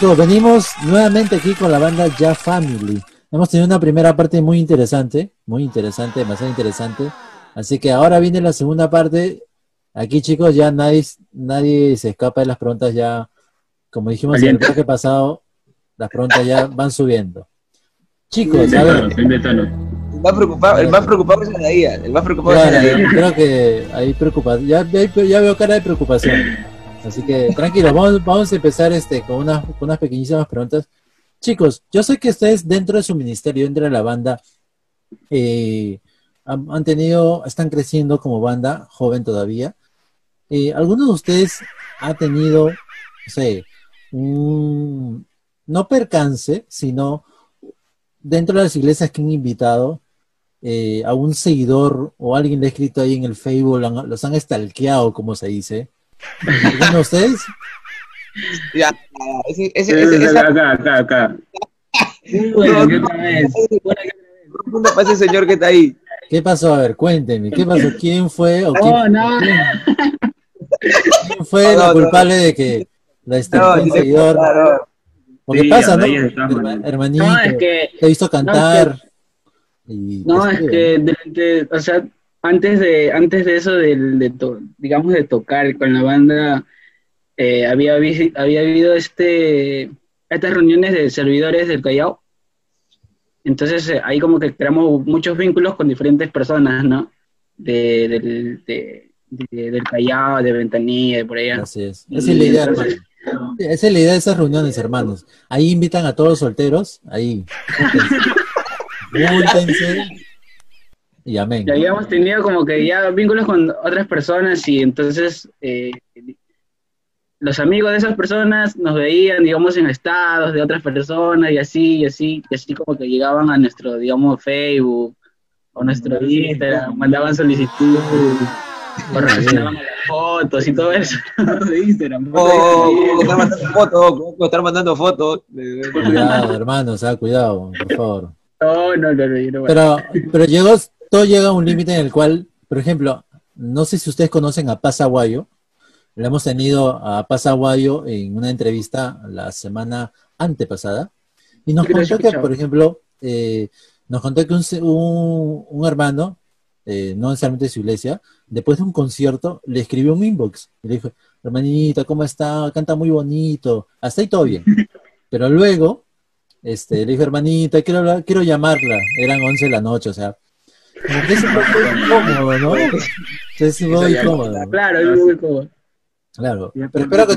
[SPEAKER 1] Chicos, venimos nuevamente aquí con la banda Ya Family. Hemos tenido una primera parte muy interesante, muy interesante, demasiado interesante. Así que ahora viene la segunda parte. Aquí, chicos, ya nadie, nadie se escapa de las preguntas. Ya, como dijimos en el bloque pasado, las preguntas ya van subiendo. Chicos, a ver.
[SPEAKER 2] El más preocupado, el más preocupado es el. El más preocupado es el
[SPEAKER 1] creo que hay preocupación. Ya, ya- ya veo cara de preocupación. Así que tranquilo, vamos, vamos a empezar este, con, unas, con unas pequeñísimas preguntas. Chicos, yo sé que ustedes dentro de su ministerio, dentro de la banda, eh, han, tenido, están creciendo como banda, joven todavía. Eh, ¿Alguno de ustedes ha tenido, no sé, un, no percance, sino dentro de las iglesias que han invitado, eh, a un seguidor o alguien le ha escrito ahí en el Facebook, los han stalkeado, como se dice? ¿Alguno de ustedes?
[SPEAKER 2] Ya, ese, ese, ese, esa
[SPEAKER 5] Acá, acá, acá.
[SPEAKER 4] Bueno, ¿qué otra vez?
[SPEAKER 2] ese señor que está ahí.
[SPEAKER 1] ¿Qué pasó? A ver, cuéntenme, ¿qué pasó? ¿Quién fue o quién,
[SPEAKER 4] No, no.
[SPEAKER 1] quién fue
[SPEAKER 2] No,
[SPEAKER 1] la
[SPEAKER 2] no,
[SPEAKER 1] culpable de que la
[SPEAKER 2] No,
[SPEAKER 1] stalkeó un seguidor?
[SPEAKER 2] claro.
[SPEAKER 1] Porque
[SPEAKER 5] Sí,
[SPEAKER 1] pasa, ¿no? Herma- hermanito,
[SPEAKER 4] No, es que,
[SPEAKER 1] te he visto cantar. y
[SPEAKER 4] no, es que, de- de- o sea, antes de, antes de eso, del, de to- digamos, de tocar con la banda, eh, había, había habido este, estas reuniones de servidores del Callao. Entonces, eh, ahí como que creamos muchos vínculos con diferentes personas, ¿no? De, del, de- de- del Callao, de Ventanilla, de por allá.
[SPEAKER 1] Así es. Esa es la idea,
[SPEAKER 4] Entonces,
[SPEAKER 1] hermano. Esa es la idea de esas reuniones, hermanos. Ahí invitan a todos los solteros, ahí. Júntense. Y amén.
[SPEAKER 4] ya habíamos tenido como que ya vínculos con otras personas y entonces eh, los amigos de esas personas nos veían, digamos, en estados de otras personas y así, y así, y así como que llegaban a nuestro, digamos, Facebook o nuestro Instagram, mandaban solicitud o reaccionaban a las fotos y todo eso.
[SPEAKER 5] de Instagram.
[SPEAKER 2] Oh, ¿cómo estar mandando fotos? ¿Cómo estar mandando fotos?
[SPEAKER 1] Cuidado, hermanos, ah, cuidado, por favor.
[SPEAKER 4] No, no, no, no-
[SPEAKER 1] Pero, pero llegó, todo llega a un límite en el cual, por ejemplo, no sé si ustedes conocen a Paz Aguayo. Le hemos tenido a Paz Aguayo en una entrevista la semana antepasada. Y nos contó que, por ejemplo, eh, nos contó que un, se- un, un hermano, eh, no necesariamente de su iglesia, después de un concierto, le escribió un inbox. Y le dijo, hermanita, ¿cómo está? Canta muy bonito. Hasta ahí todo bien. Pero luego, este, le dijo, hermanita, quiero, quiero llamarla. Eran 11 de la noche, o sea. Es un poco incómodo, ¿no? Es muy incómodo.
[SPEAKER 4] Claro, es muy cómodo.
[SPEAKER 1] Claro. Pero espero que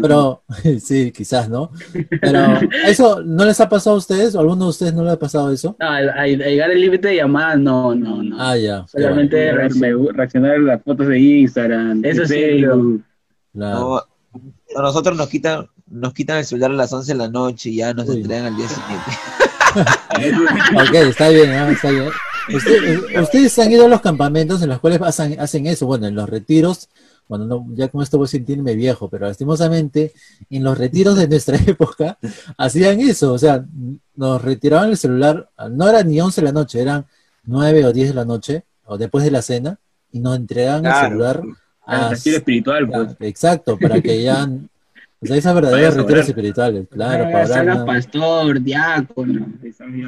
[SPEAKER 1] pero sí, quizás, ¿no? Pero eso no les ha pasado a ustedes, o alguno de ustedes no le ha pasado eso.
[SPEAKER 4] No, al, al llegar el límite de llamadas, no, no, no.
[SPEAKER 1] Ah, ya.
[SPEAKER 4] Solamente
[SPEAKER 5] me- reaccionar a las fotos de Instagram, de
[SPEAKER 4] Eso sí,
[SPEAKER 1] bueno, claro.
[SPEAKER 2] No, a nosotros nos quitan, nos quitan el celular a las 11 de la noche y ya nos
[SPEAKER 1] Uy.
[SPEAKER 2] entregan al día siguiente.
[SPEAKER 1] Ok, está bien, ah, está bien. Usted- ustedes han ido a los campamentos en los cuales hacen, hacen eso, bueno, en los retiros, bueno, no, ya con esto voy a sentirme viejo, pero lastimosamente en los retiros de nuestra época hacían eso, o sea, nos retiraban el celular, no era ni 11 de la noche, eran 9 o 10 de la noche, o después de la cena, y nos entregaban el celular
[SPEAKER 5] Al
[SPEAKER 1] a,
[SPEAKER 5] espiritual, pues.
[SPEAKER 1] Exacto, para que ya, o sea, esas verdaderos
[SPEAKER 5] Para
[SPEAKER 1] retiros espirituales, claro, para orar,
[SPEAKER 4] salga
[SPEAKER 1] ¿no?
[SPEAKER 4] pastor, diácono.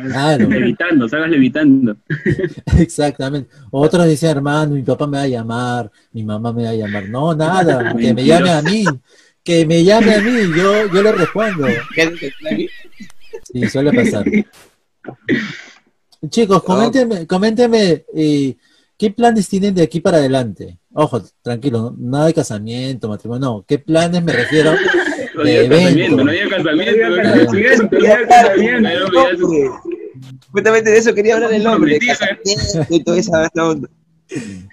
[SPEAKER 1] Claro.
[SPEAKER 5] Levitando, salgas levitando.
[SPEAKER 1] Exactamente. Otros decían, hermano, mi papá me va a llamar, mi mamá me va a llamar. No, nada, que me llame a mí, que me llame a mí, yo, yo le respondo. Sí, suele pasar. Chicos, coméntenme, coméntenme eh, qué planes tienen de aquí para adelante. Ojo, tranquilo, nada de casamiento, matrimonio, no. ¿Qué planes me refiero?
[SPEAKER 5] No había casamiento, no había casamiento.
[SPEAKER 4] No había.
[SPEAKER 2] Justamente de eso quería hablar el hombre, de
[SPEAKER 5] Mentira.
[SPEAKER 2] casamiento y toda esa esa onda.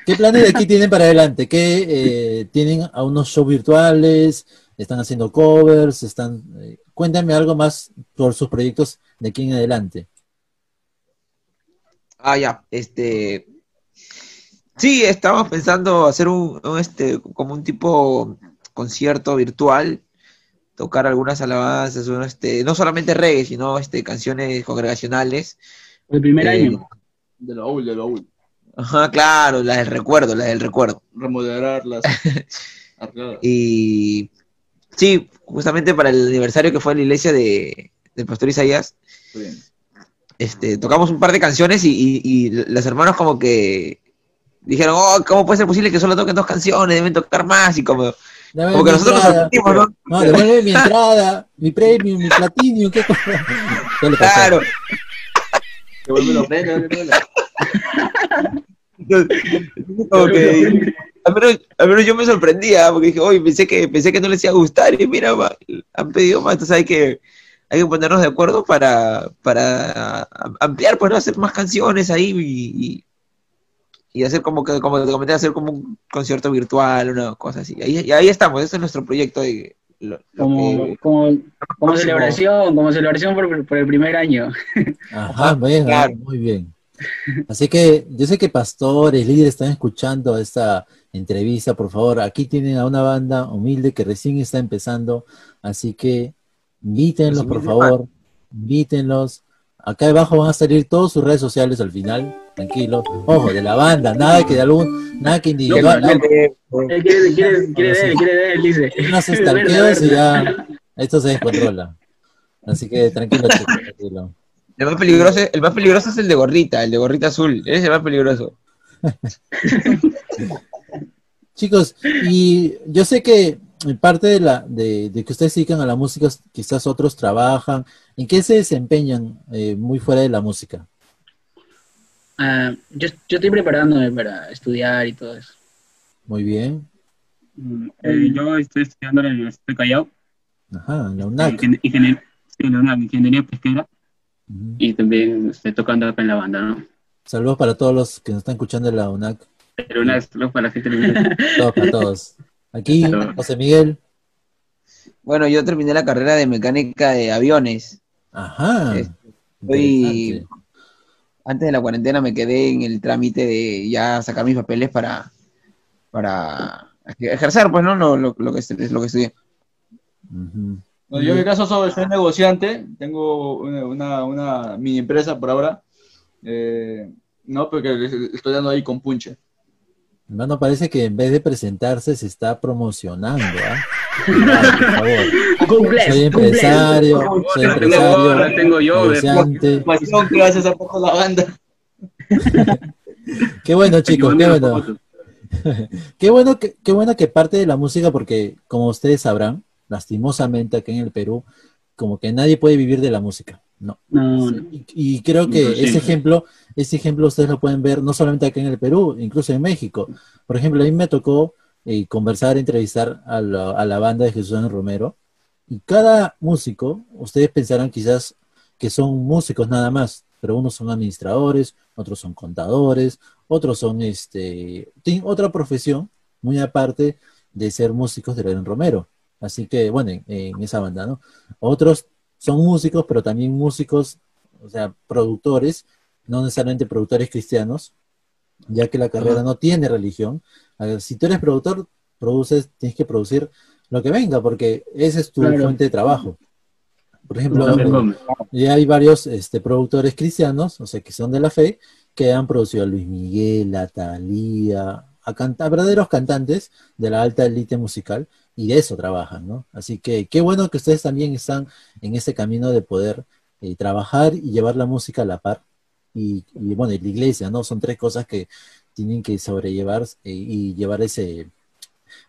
[SPEAKER 1] ¿Qué planes de aquí tienen para adelante? ¿Qué eh, tienen a unos shows virtuales? ¿Están haciendo covers? ¿Están, eh, cuéntame algo más por sus proyectos de aquí en adelante.
[SPEAKER 2] Ah, ya, este. Sí, estábamos pensando hacer un, un, este, como un tipo concierto virtual, tocar algunas alabanzas, un, este, no solamente reggae, sino este, canciones congregacionales.
[SPEAKER 4] El primer
[SPEAKER 2] Eh,
[SPEAKER 4] año.
[SPEAKER 3] De la UL, de la UL.
[SPEAKER 2] Ajá, claro, las del recuerdo, las del recuerdo.
[SPEAKER 3] Remodelarlas.
[SPEAKER 2] Y Sí, justamente para el aniversario que fue en la iglesia de, del pastor Isaías,
[SPEAKER 3] Bien.
[SPEAKER 2] este, tocamos un par de canciones y, y, y los hermanos como que dijeron, oh, ¿cómo puede ser posible que solo toquen dos canciones? Deben tocar más y como,
[SPEAKER 1] Dame
[SPEAKER 2] como que nosotros nos sorprendimos, ¿no?
[SPEAKER 1] No, devuelve mi entrada, mi premium, mi platinum, ¿qué cosa?
[SPEAKER 2] Claro.
[SPEAKER 3] Devuelve
[SPEAKER 2] Entonces, entonces como que al menos, al menos yo me sorprendía porque dije, oye, pensé que, pensé que no les iba a gustar y mira, ma, han pedido más, entonces hay que, hay que ponernos de acuerdo para, para ampliar, pues, ¿no? hacer más canciones ahí y, y, hacer como que, como te comenté, hacer como un concierto virtual, una cosa así. Ahí, y ahí estamos, ese es nuestro proyecto de lo- lo
[SPEAKER 4] Como,
[SPEAKER 2] que-
[SPEAKER 4] como, celebración, como celebración por, por el primer año.
[SPEAKER 1] Ajá, bien,
[SPEAKER 2] claro.
[SPEAKER 1] muy bien. Así que yo sé que pastores, líderes están escuchando esta entrevista, por favor, aquí tienen a una banda humilde que recién está empezando, así que invítenlos, por favor, invítenlos. Acá abajo van a salir todas sus redes sociales al final, tranquilo. Ojo, de la banda, nada que de algún, nada que individual.
[SPEAKER 4] Quiere, quiere, quiere de él, quiere él, dice.
[SPEAKER 1] Unos
[SPEAKER 4] Quiere verla,
[SPEAKER 1] estalqueos y ya esto se descontrola. Así que tranquilo, tranquilo.
[SPEAKER 2] El más peligroso, el más peligroso es el de gorrita, el de gorrita azul, ese es el más peligroso.
[SPEAKER 1] Chicos, y yo sé que en parte de la de, de que ustedes se dedican a la música, quizás otros trabajan. ¿En qué se desempeñan eh, muy fuera de la música?
[SPEAKER 4] Ah, yo, yo estoy preparándome para estudiar y todo eso.
[SPEAKER 1] Muy bien.
[SPEAKER 5] Mm, eh, yo estoy estudiando en la Universidad de Callao,
[SPEAKER 1] Ajá, en la UNAC.
[SPEAKER 5] ingen- ingen- sí, en la UNAC, ingeniería pesquera, y también estoy tocando acá en la banda, ¿no?
[SPEAKER 1] Saludos para todos los que nos están escuchando en la UNAC.
[SPEAKER 5] Pero una solo para la gente de
[SPEAKER 1] Todos para todos. Aquí, José Miguel.
[SPEAKER 2] Bueno, yo terminé la carrera de mecánica de aviones.
[SPEAKER 1] Ajá.
[SPEAKER 2] Es- Estoy. Antes de la cuarentena me quedé en el trámite de ya sacar mis papeles para, para ejercer, pues, ¿no? Lo, lo, lo que, es lo que estudié.
[SPEAKER 1] Ujú.
[SPEAKER 3] Bueno, yo en mi caso soy, soy negociante, tengo una, una, una mini empresa por ahora, eh, no, porque estoy dando ahí con punche.
[SPEAKER 1] Hermano, parece que en vez de presentarse se está promocionando, ¿ah? Ay, por favor.
[SPEAKER 4] Cumple,
[SPEAKER 1] Soy empresario, soy
[SPEAKER 5] Tengo
[SPEAKER 1] empresario,
[SPEAKER 5] tengo yo.
[SPEAKER 3] Pasión que haces a poco la banda.
[SPEAKER 1] Qué bueno, chicos, qué bueno. Qué bueno que, qué bueno que parte de la música, porque como ustedes sabrán, lastimosamente aquí en el Perú, como que nadie puede vivir de la música. No.
[SPEAKER 4] No, no.
[SPEAKER 1] Y, y creo que
[SPEAKER 5] Imposible.
[SPEAKER 1] ese ejemplo, ese ejemplo ustedes lo pueden ver no solamente aquí en el Perú, incluso en México. Por ejemplo, a mí me tocó eh, conversar, entrevistar a la, a la banda de Jesús Ángel Romero, y cada músico, ustedes pensarán quizás que son músicos nada más, pero unos son administradores, otros son contadores, otros son este, tienen otra profesión muy aparte de ser músicos de León Romero. Así que, bueno, en, en esa banda, ¿no? Otros son músicos, pero también músicos, o sea, productores, no necesariamente productores cristianos, ya que la carrera no tiene religión. A ver, si tú eres productor, produces, tienes que producir lo que venga, porque esa es tu
[SPEAKER 4] Claro.
[SPEAKER 1] fuente de trabajo. Por ejemplo,
[SPEAKER 5] Gómez.
[SPEAKER 1] ya hay varios este, productores cristianos, o sea, que son de la fe, que han producido a Luis Miguel, a Thalía, a, canta- a verdaderos cantantes de la alta élite musical, y de eso trabajan, ¿no? Así que qué bueno que ustedes también están en ese camino de poder eh, trabajar y llevar la música a la par. Y, y, bueno, y la iglesia, ¿no? Son tres cosas que tienen que sobrellevar eh, y llevar ese,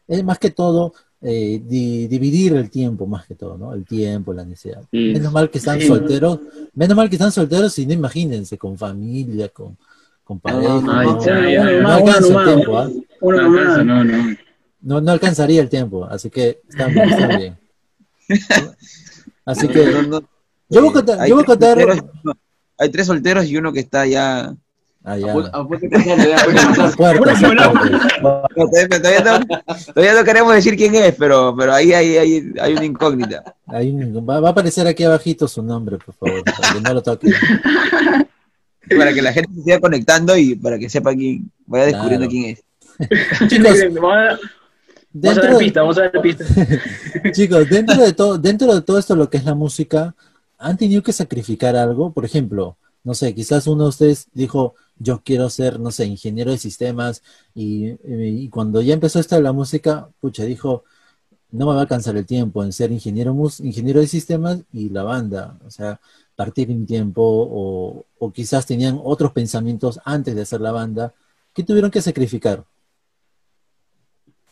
[SPEAKER 1] es más que todo, eh, di- dividir el tiempo, más que todo, ¿no? El tiempo, la necesidad.
[SPEAKER 5] Sí.
[SPEAKER 1] Menos mal que están
[SPEAKER 4] Sí.
[SPEAKER 1] solteros, menos mal que están solteros y no imagínense, con familia, con, con pareja.
[SPEAKER 2] no,
[SPEAKER 1] no, alcanzaría el tiempo, así que está bien, está bien. Así que
[SPEAKER 2] No, no,
[SPEAKER 1] yo voy a
[SPEAKER 2] eh,
[SPEAKER 1] contar, yo voy a contar,
[SPEAKER 2] y hay tres solteros y uno que está ya.
[SPEAKER 1] ah, ya,
[SPEAKER 2] todavía, no, queremos decir quién es, pero, pero ahí hay, hay, hay una incógnita.
[SPEAKER 1] Ahí va, va a aparecer aquí abajito su nombre, por favor, para que no lo toquen.
[SPEAKER 2] Para que la gente se siga conectando y para que sepa quién, vaya descubriendo
[SPEAKER 1] Claro.
[SPEAKER 2] quién es.
[SPEAKER 1] Chicos,
[SPEAKER 4] Vamos a, vamos a
[SPEAKER 1] dentro
[SPEAKER 4] dar
[SPEAKER 1] de-
[SPEAKER 4] pista, vamos a dar pista.
[SPEAKER 1] Chicos, dentro de todo, dentro de todo esto lo que es la música, ¿han tenido que sacrificar algo? Por ejemplo, no sé, quizás uno de ustedes dijo, yo quiero ser, no sé, ingeniero de sistemas, y, y cuando ya empezó esto de la música, pucha, dijo, no me va a alcanzar el tiempo en ser ingeniero, mus- ingeniero de sistemas y la banda, o sea, partir en tiempo o, o quizás tenían otros pensamientos antes de hacer la banda, ¿qué tuvieron que sacrificar?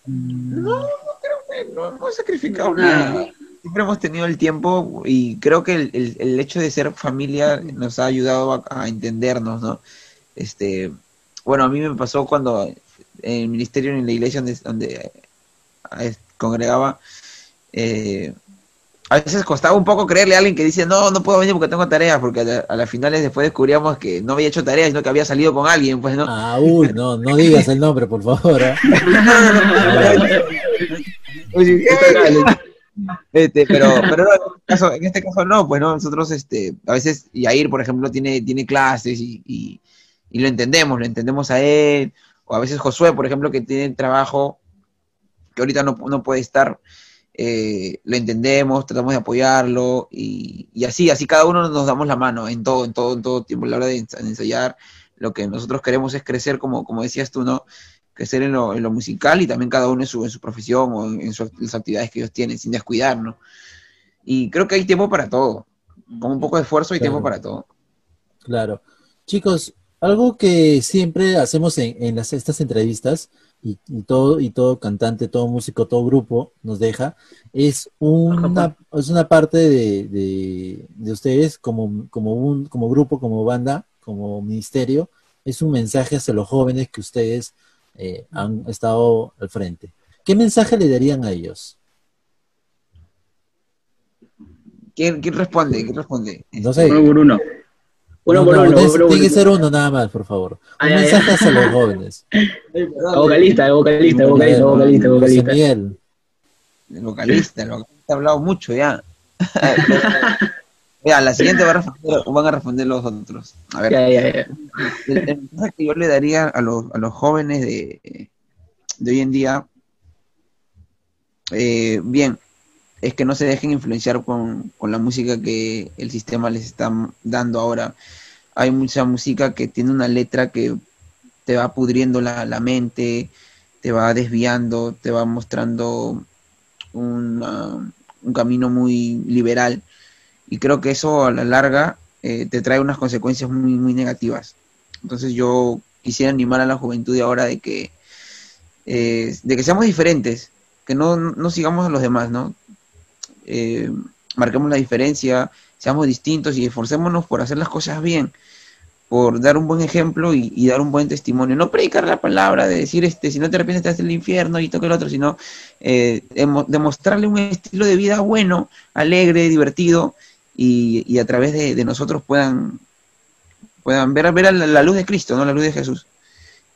[SPEAKER 2] No, no creo que no hemos sacrificado nada. Siempre hemos tenido el tiempo y creo que el, el- el hecho de ser familia nos ha ayudado a, a entendernos, ¿no? Este, bueno, a mí me pasó cuando en el ministerio en la iglesia donde, donde eh, congregaba, eh, a veces costaba un poco creerle a alguien que dice, no, no puedo venir porque tengo tareas, porque a, la- a las finales después descubríamos que no había hecho tareas, sino que había salido con alguien, pues, ¿no?
[SPEAKER 1] Ah, uy, no, no digas el nombre, por favor. ¿ah?
[SPEAKER 2] Este, pero, pero no, en este caso, en este caso no, pues no, nosotros, este, a veces Yair, por ejemplo, tiene, tiene clases y, y, y lo entendemos, lo entendemos a él, o a veces Josué, por ejemplo, que tiene trabajo que ahorita no, no puede estar, eh, lo entendemos, tratamos de apoyarlo, y, y así, así cada uno nos damos la mano en todo, en todo, en todo tiempo, a la hora de ensayar, lo que nosotros queremos es crecer, como, como decías tú, ¿no? Crecer en lo, en lo musical y también cada uno en su, en su profesión o en, en su- las actividades que ellos tienen, sin descuidarnos. Y creo que hay tiempo para todo. Con un poco de esfuerzo hay
[SPEAKER 1] Claro.
[SPEAKER 2] tiempo para todo.
[SPEAKER 1] Claro. Chicos, algo que siempre hacemos en, en las, estas entrevistas, y, y todo, y todo cantante, todo músico, todo grupo nos deja, es una, es una parte de, de, de ustedes como, como, un, como grupo, como banda, como ministerio, es un mensaje hacia los jóvenes que ustedes eh, han estado al frente. ¿Qué mensaje le darían a ellos?
[SPEAKER 2] ¿Quién, quién responde? ¿Quién responde?
[SPEAKER 1] No sé.
[SPEAKER 5] Uno por uno.
[SPEAKER 4] Uno
[SPEAKER 1] No,
[SPEAKER 4] por
[SPEAKER 1] no,
[SPEAKER 4] uno,
[SPEAKER 1] tiene-
[SPEAKER 4] uno por
[SPEAKER 1] tiene que ser uno nada más, por favor. Un
[SPEAKER 4] Ay, ay,
[SPEAKER 1] mensaje
[SPEAKER 4] ay.
[SPEAKER 1] hacia los jóvenes.
[SPEAKER 4] El vocalista, el vocalista, el vocalista, el vocalista, vocalista.
[SPEAKER 1] Miguel.
[SPEAKER 2] El vocalista, el vocalista ha hablado mucho ya. La siguiente va a responder- van a responder los otros. A ver,
[SPEAKER 4] Ya, ya, ya.
[SPEAKER 2] el, el mensaje que yo le daría a los, a los jóvenes de, de hoy en día, eh, bien, es que no se dejen influenciar con, con la música que el sistema les está dando ahora. Hay mucha música que tiene una letra que te va pudriendo la, la mente, te va desviando, te va mostrando una- un camino muy liberal. Y creo que eso a la larga eh, te trae unas consecuencias muy, muy negativas. Entonces yo quisiera animar a la juventud ahora de que, eh, de que seamos diferentes, que no, no sigamos a los demás, ¿no? Eh, marquemos la diferencia, seamos distintos y esforcémonos por hacer las cosas bien, por dar un buen ejemplo y, dar un buen testimonio. No predicar la palabra de decir, este, si no te arrepientes, te vas al infierno y toque el otro, sino eh, demo- demostrarle un estilo de vida bueno, alegre, divertido y, y a través de, de nosotros puedan, puedan ver, ver a la, la luz de Cristo, ¿no? La luz de Jesús.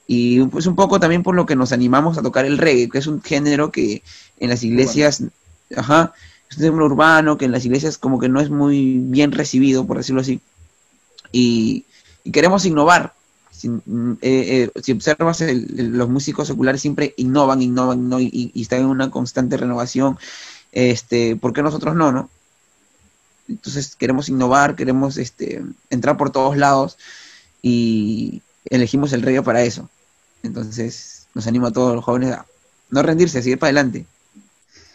[SPEAKER 2] Y pues un poco también por lo que nos animamos a tocar el reggae, que es un género que en las iglesias, ajá, es un género urbano, que en las iglesias como que no es muy bien recibido, por decirlo así. Y, y queremos innovar. Si, eh, eh, si observas, el- el- los músicos seculares siempre innovan, innovan, innovan y, y están en una constante renovación. Este, ¿Por qué nosotros no, no? Entonces queremos innovar, queremos este, entrar por todos lados y elegimos el reggae para eso. Entonces nos animo a todos los jóvenes a no rendirse, a seguir para adelante.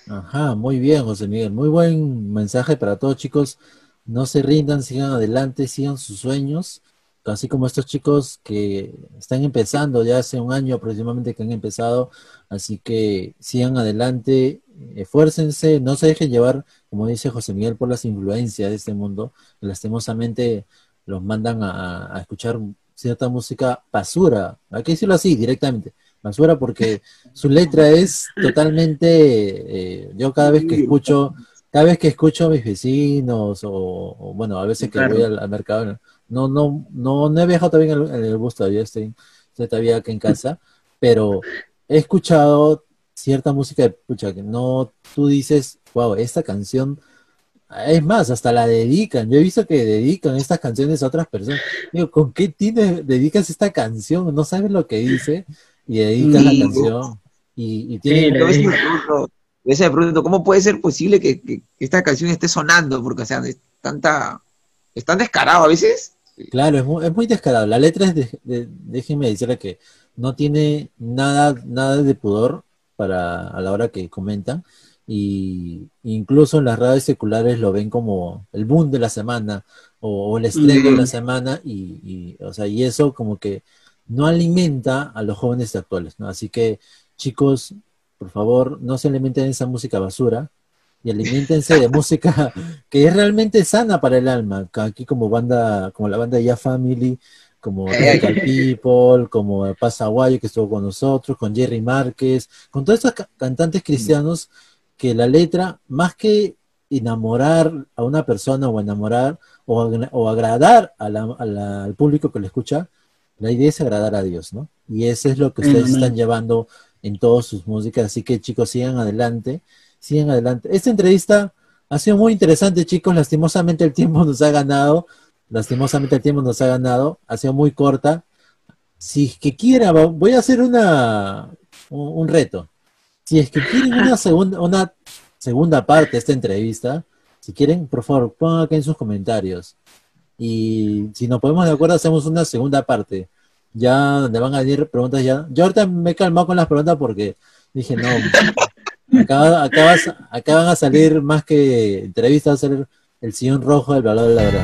[SPEAKER 1] Ajá, muy bien, José Miguel. Muy buen mensaje para todos, chicos. No se rindan, sigan adelante, sigan sus sueños. Así como estos chicos que están empezando, ya hace un año aproximadamente que han empezado. Así que sigan adelante, esfuércense, no se dejen llevar, como dice José Miguel, por las influencias de este mundo. Lastimosamente los mandan a, a escuchar cierta música basura. Hay que decirlo así, directamente. Basura porque su letra es totalmente, eh, yo cada vez que escucho, cada vez que escucho a mis vecinos o, o, bueno, a veces que
[SPEAKER 5] Claro.
[SPEAKER 1] voy al, al mercado, no, no, no, no he viajado todavía en el, en el bus todavía, estoy, estoy todavía aquí en casa, pero he escuchado cierta música de pucha que no, tú dices, wow, esta canción, es más, hasta la dedican, yo he visto que dedican estas canciones a otras personas, digo, ¿con qué tiene, dedicas esta canción? No sabes lo que dice y dedicas
[SPEAKER 2] Sí.
[SPEAKER 1] la canción y, y
[SPEAKER 4] Sí,
[SPEAKER 1] tiene,
[SPEAKER 2] Yo me pregunto, ¿cómo puede ser posible que, que- que esta canción esté sonando? Porque, o sea, es tanta, es tan descarado a veces.
[SPEAKER 1] Claro, es muy, es muy descarado. La letra es, de, de- déjenme decirle que no tiene nada, nada de pudor para a la hora que comentan. y incluso en las radios seculares lo ven como el boom de la semana o, o el estreno de la semana y, y, o sea, y eso como que no alimenta a los jóvenes actuales, ¿no? Así que chicos, por favor, no se alimenten de esa música basura y alimentense de música que es realmente sana para el alma, aquí como banda, como la banda Ya Family, como Tropical People, como Paz Aguayo que estuvo con nosotros, con Jerry Márquez, con todos estos ca- cantantes cristianos que la letra, más que enamorar a una persona o enamorar o, agra- o agradar a la- a la- al público que lo escucha, la idea es agradar a Dios, ¿no? Y eso es lo que ustedes
[SPEAKER 4] Amén.
[SPEAKER 1] están llevando en todas sus músicas, así que chicos, sigan adelante, sigan adelante. Esta entrevista ha sido muy interesante, chicos, lastimosamente el tiempo nos ha ganado, lastimosamente el tiempo nos ha ganado, ha sido muy corta. Si es que quiera, voy a hacer una, un, un reto. Si es que quieren una segunda, una segunda parte de esta entrevista, si quieren, por favor, pongan acá en sus comentarios. Y si nos ponemos de acuerdo, hacemos una segunda parte. Ya donde van a venir preguntas ya. Yo ahorita me he calmado con las preguntas porque dije, no, acá, acá, vas- acá van a salir más que entrevistas, va a salir el sillón rojo del valor de la verdad.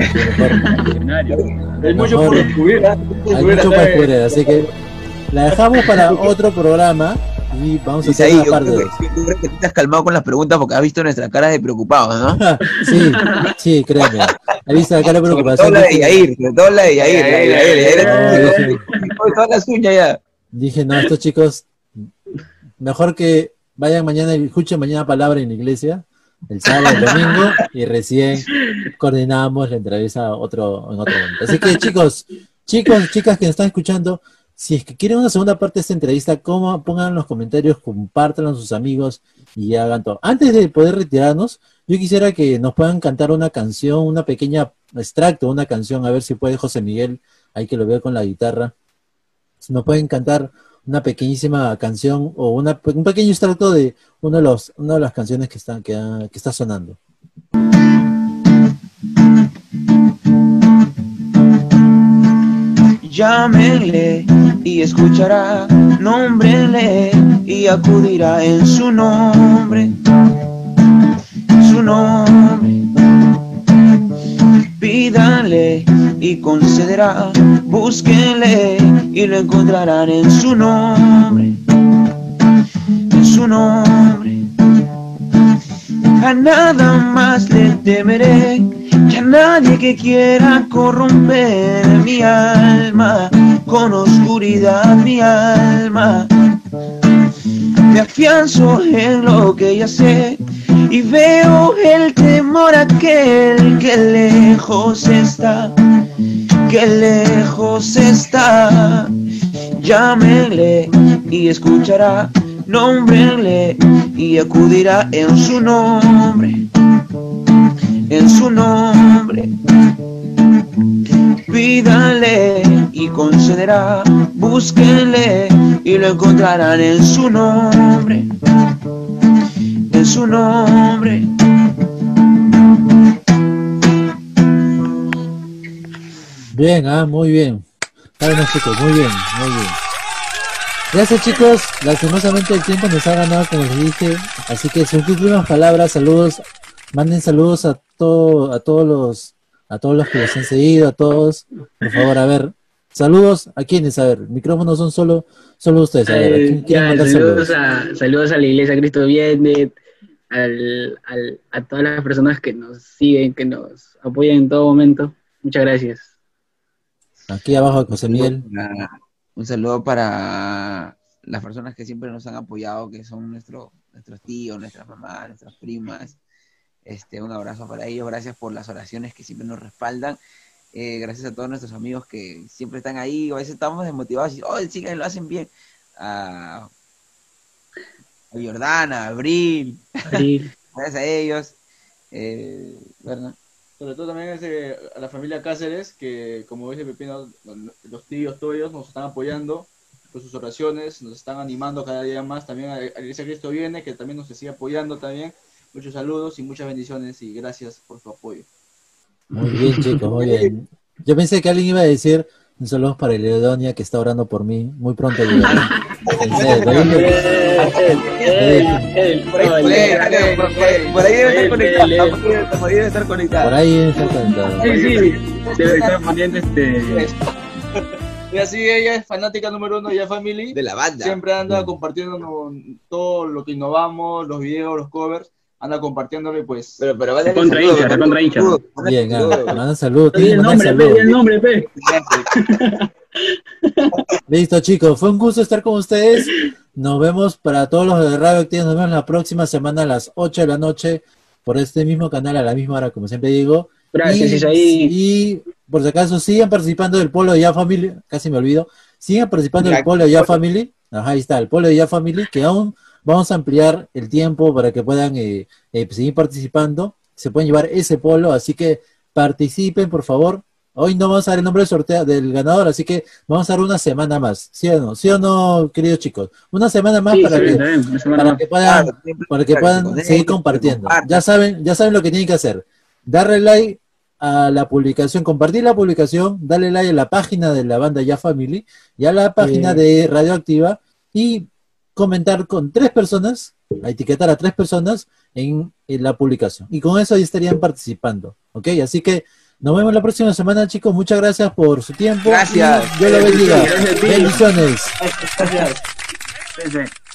[SPEAKER 3] Hay mucho
[SPEAKER 1] mejor-
[SPEAKER 3] por descubrir, ¿ah? Mucho por
[SPEAKER 1] hay
[SPEAKER 3] descubrir
[SPEAKER 1] mucho
[SPEAKER 3] de-
[SPEAKER 1] así que la dejamos para otro programa y vamos a hacer
[SPEAKER 2] Isaí,
[SPEAKER 1] una parte
[SPEAKER 2] creo,
[SPEAKER 1] 2.
[SPEAKER 2] que, creo te has calmado con las preguntas porque has visto nuestras caras de preocupados, ¿no?
[SPEAKER 1] Sí, sí, créeme. He visto la cara de
[SPEAKER 2] Sobre todo
[SPEAKER 1] preocupación.
[SPEAKER 2] la de Yair, sobre todo la de Yair, la de Yair, Yair uñas ya.
[SPEAKER 1] Dije, no, estos chicos, mejor que vayan mañana y escuchen mañana palabra en la iglesia, el sábado, el domingo, y recién coordinamos la entrevista otro, en otro momento. Así que chicos, chicos, chicas que nos están escuchando, si es que quieren una segunda parte de esta entrevista, como pongan en los comentarios, compártanlo a sus amigos y hagan todo. Antes de poder retirarnos, yo quisiera que nos puedan cantar una canción, una pequeña extracto, una canción, a ver si puede José Miguel, ahí que lo veo con la guitarra. Si nos pueden cantar una pequeñísima canción o una, un pequeño extracto de de los, una de las canciones que están, que, ha- que está sonando.
[SPEAKER 2] Llámenle y escuchará, nómbrenle y acudirá en su nombre, su nombre. Pídanle y concederá, búsquenle y lo encontrarán en su nombre, en su nombre. A nada más le temeré, y a nadie que quiera corromper mi alma, con oscuridad mi alma. Me afianzo en lo que ya sé y veo el temor aquel que lejos está, que lejos está. Llámenle y escuchará, nómbrenle y acudirá en su nombre, en su nombre. Pídanle y concederá, búsquenle y lo encontrarán en su nombre, en su nombre.
[SPEAKER 1] Bien, ah, muy bien. Bueno, chicos, muy bien, muy bien. Gracias chicos, lastimosamente el tiempo nos ha ganado como les dije, así que sus últimas palabras, saludos, manden saludos a todo, a todos los, a todos los que los han seguido, a todos, por favor, a ver, saludos a quienes, a ver, micrófonos son solo, solo ustedes, a ver, ¿a quién
[SPEAKER 4] Eh,
[SPEAKER 1] quieren
[SPEAKER 4] ya,
[SPEAKER 1] mandar
[SPEAKER 4] saludos,
[SPEAKER 1] saludos?
[SPEAKER 4] a, saludos a la Iglesia Cristo Viene, al, al- a todas las personas que nos siguen, que nos apoyan en todo momento. Muchas gracias.
[SPEAKER 1] Aquí abajo, José Miguel.
[SPEAKER 2] Un saludo para las personas que siempre nos han apoyado, que son nuestro, nuestros tíos, nuestras mamás, nuestras primas. Este, un abrazo para ellos, gracias por las oraciones que siempre nos respaldan. Eh, gracias a todos nuestros amigos que siempre están ahí, a veces estamos desmotivados y, oh, sigan, lo hacen bien. A, a Jordana, a Abril,
[SPEAKER 4] Abril.
[SPEAKER 2] gracias a ellos. Eh, ¿verdad?
[SPEAKER 3] Sobre todo también ese- a la familia Cáceres, que como dice Pepino, los tíos, todos ellos nos están apoyando con sus oraciones, nos están animando cada día más. También a a la Iglesia Cristo viene, que también nos sigue apoyando también. Muchos saludos y muchas bendiciones y gracias por su apoyo.
[SPEAKER 1] Muy bien, chicos, muy bien. Yo pensé que alguien iba a decir un saludo para Leodonia que está orando por mí. Muy pronto dije.
[SPEAKER 2] Por ahí, por ahí, por ahí, por ahí debe estar conectado. Por ahí debe estar conectado.
[SPEAKER 5] Sí, sí. Debe estar poniendo este.
[SPEAKER 3] Y así ella es fanática número uno de Ya Family.
[SPEAKER 2] De la banda.
[SPEAKER 3] Siempre anda compartiendo todo lo que innovamos, los videos, los covers. Anda compartiéndolo y pues.
[SPEAKER 2] Pero, pero vale.
[SPEAKER 5] Contra hincha, recontra hincha.
[SPEAKER 1] Bien, manda saludos.
[SPEAKER 4] Di el nombre, pe, di el nombre, pe.
[SPEAKER 1] Listo, chicos. Fue un gusto estar con ustedes. Nos vemos para todos los de Radio Activa. Nos vemos la próxima semana a las 8 de la noche por este mismo canal a la misma hora, como siempre digo.
[SPEAKER 4] Gracias,
[SPEAKER 1] y,
[SPEAKER 4] Isaí.
[SPEAKER 1] y por si acaso sigan participando del polo de Ya Family, casi me olvido. Sigan participando del polo de Ya Family. Ajá, ahí está, el polo de Ya Family, que aún vamos a ampliar el tiempo para que puedan eh, eh, seguir participando. Se pueden llevar ese polo, así que participen, por favor. Hoy no vamos a dar el nombre del sorteo del ganador, así que vamos a dar una semana más. ¿Sí o no? ¿Sí o no, queridos chicos? Una semana más
[SPEAKER 5] Sí,
[SPEAKER 1] para, que,
[SPEAKER 5] bien, está bien, una semana
[SPEAKER 1] para
[SPEAKER 5] más.
[SPEAKER 1] que puedan,
[SPEAKER 2] Claro,
[SPEAKER 1] para que seguir compartiendo. Ya saben, ya saben lo que tienen que hacer. Darle like a la publicación, compartir la publicación, darle like a la página de la banda Ya Family y a la página de Radioactiva y comentar con tres personas, a etiquetar a tres personas en, en la publicación. Y con eso ahí estarían participando. ¿Ok? Así que nos vemos la próxima semana, chicos. Muchas gracias por su tiempo.
[SPEAKER 2] Gracias.
[SPEAKER 1] Dios lo bendiga.
[SPEAKER 5] Gracias.
[SPEAKER 1] Bendiciones.
[SPEAKER 3] Gracias.
[SPEAKER 5] Sí.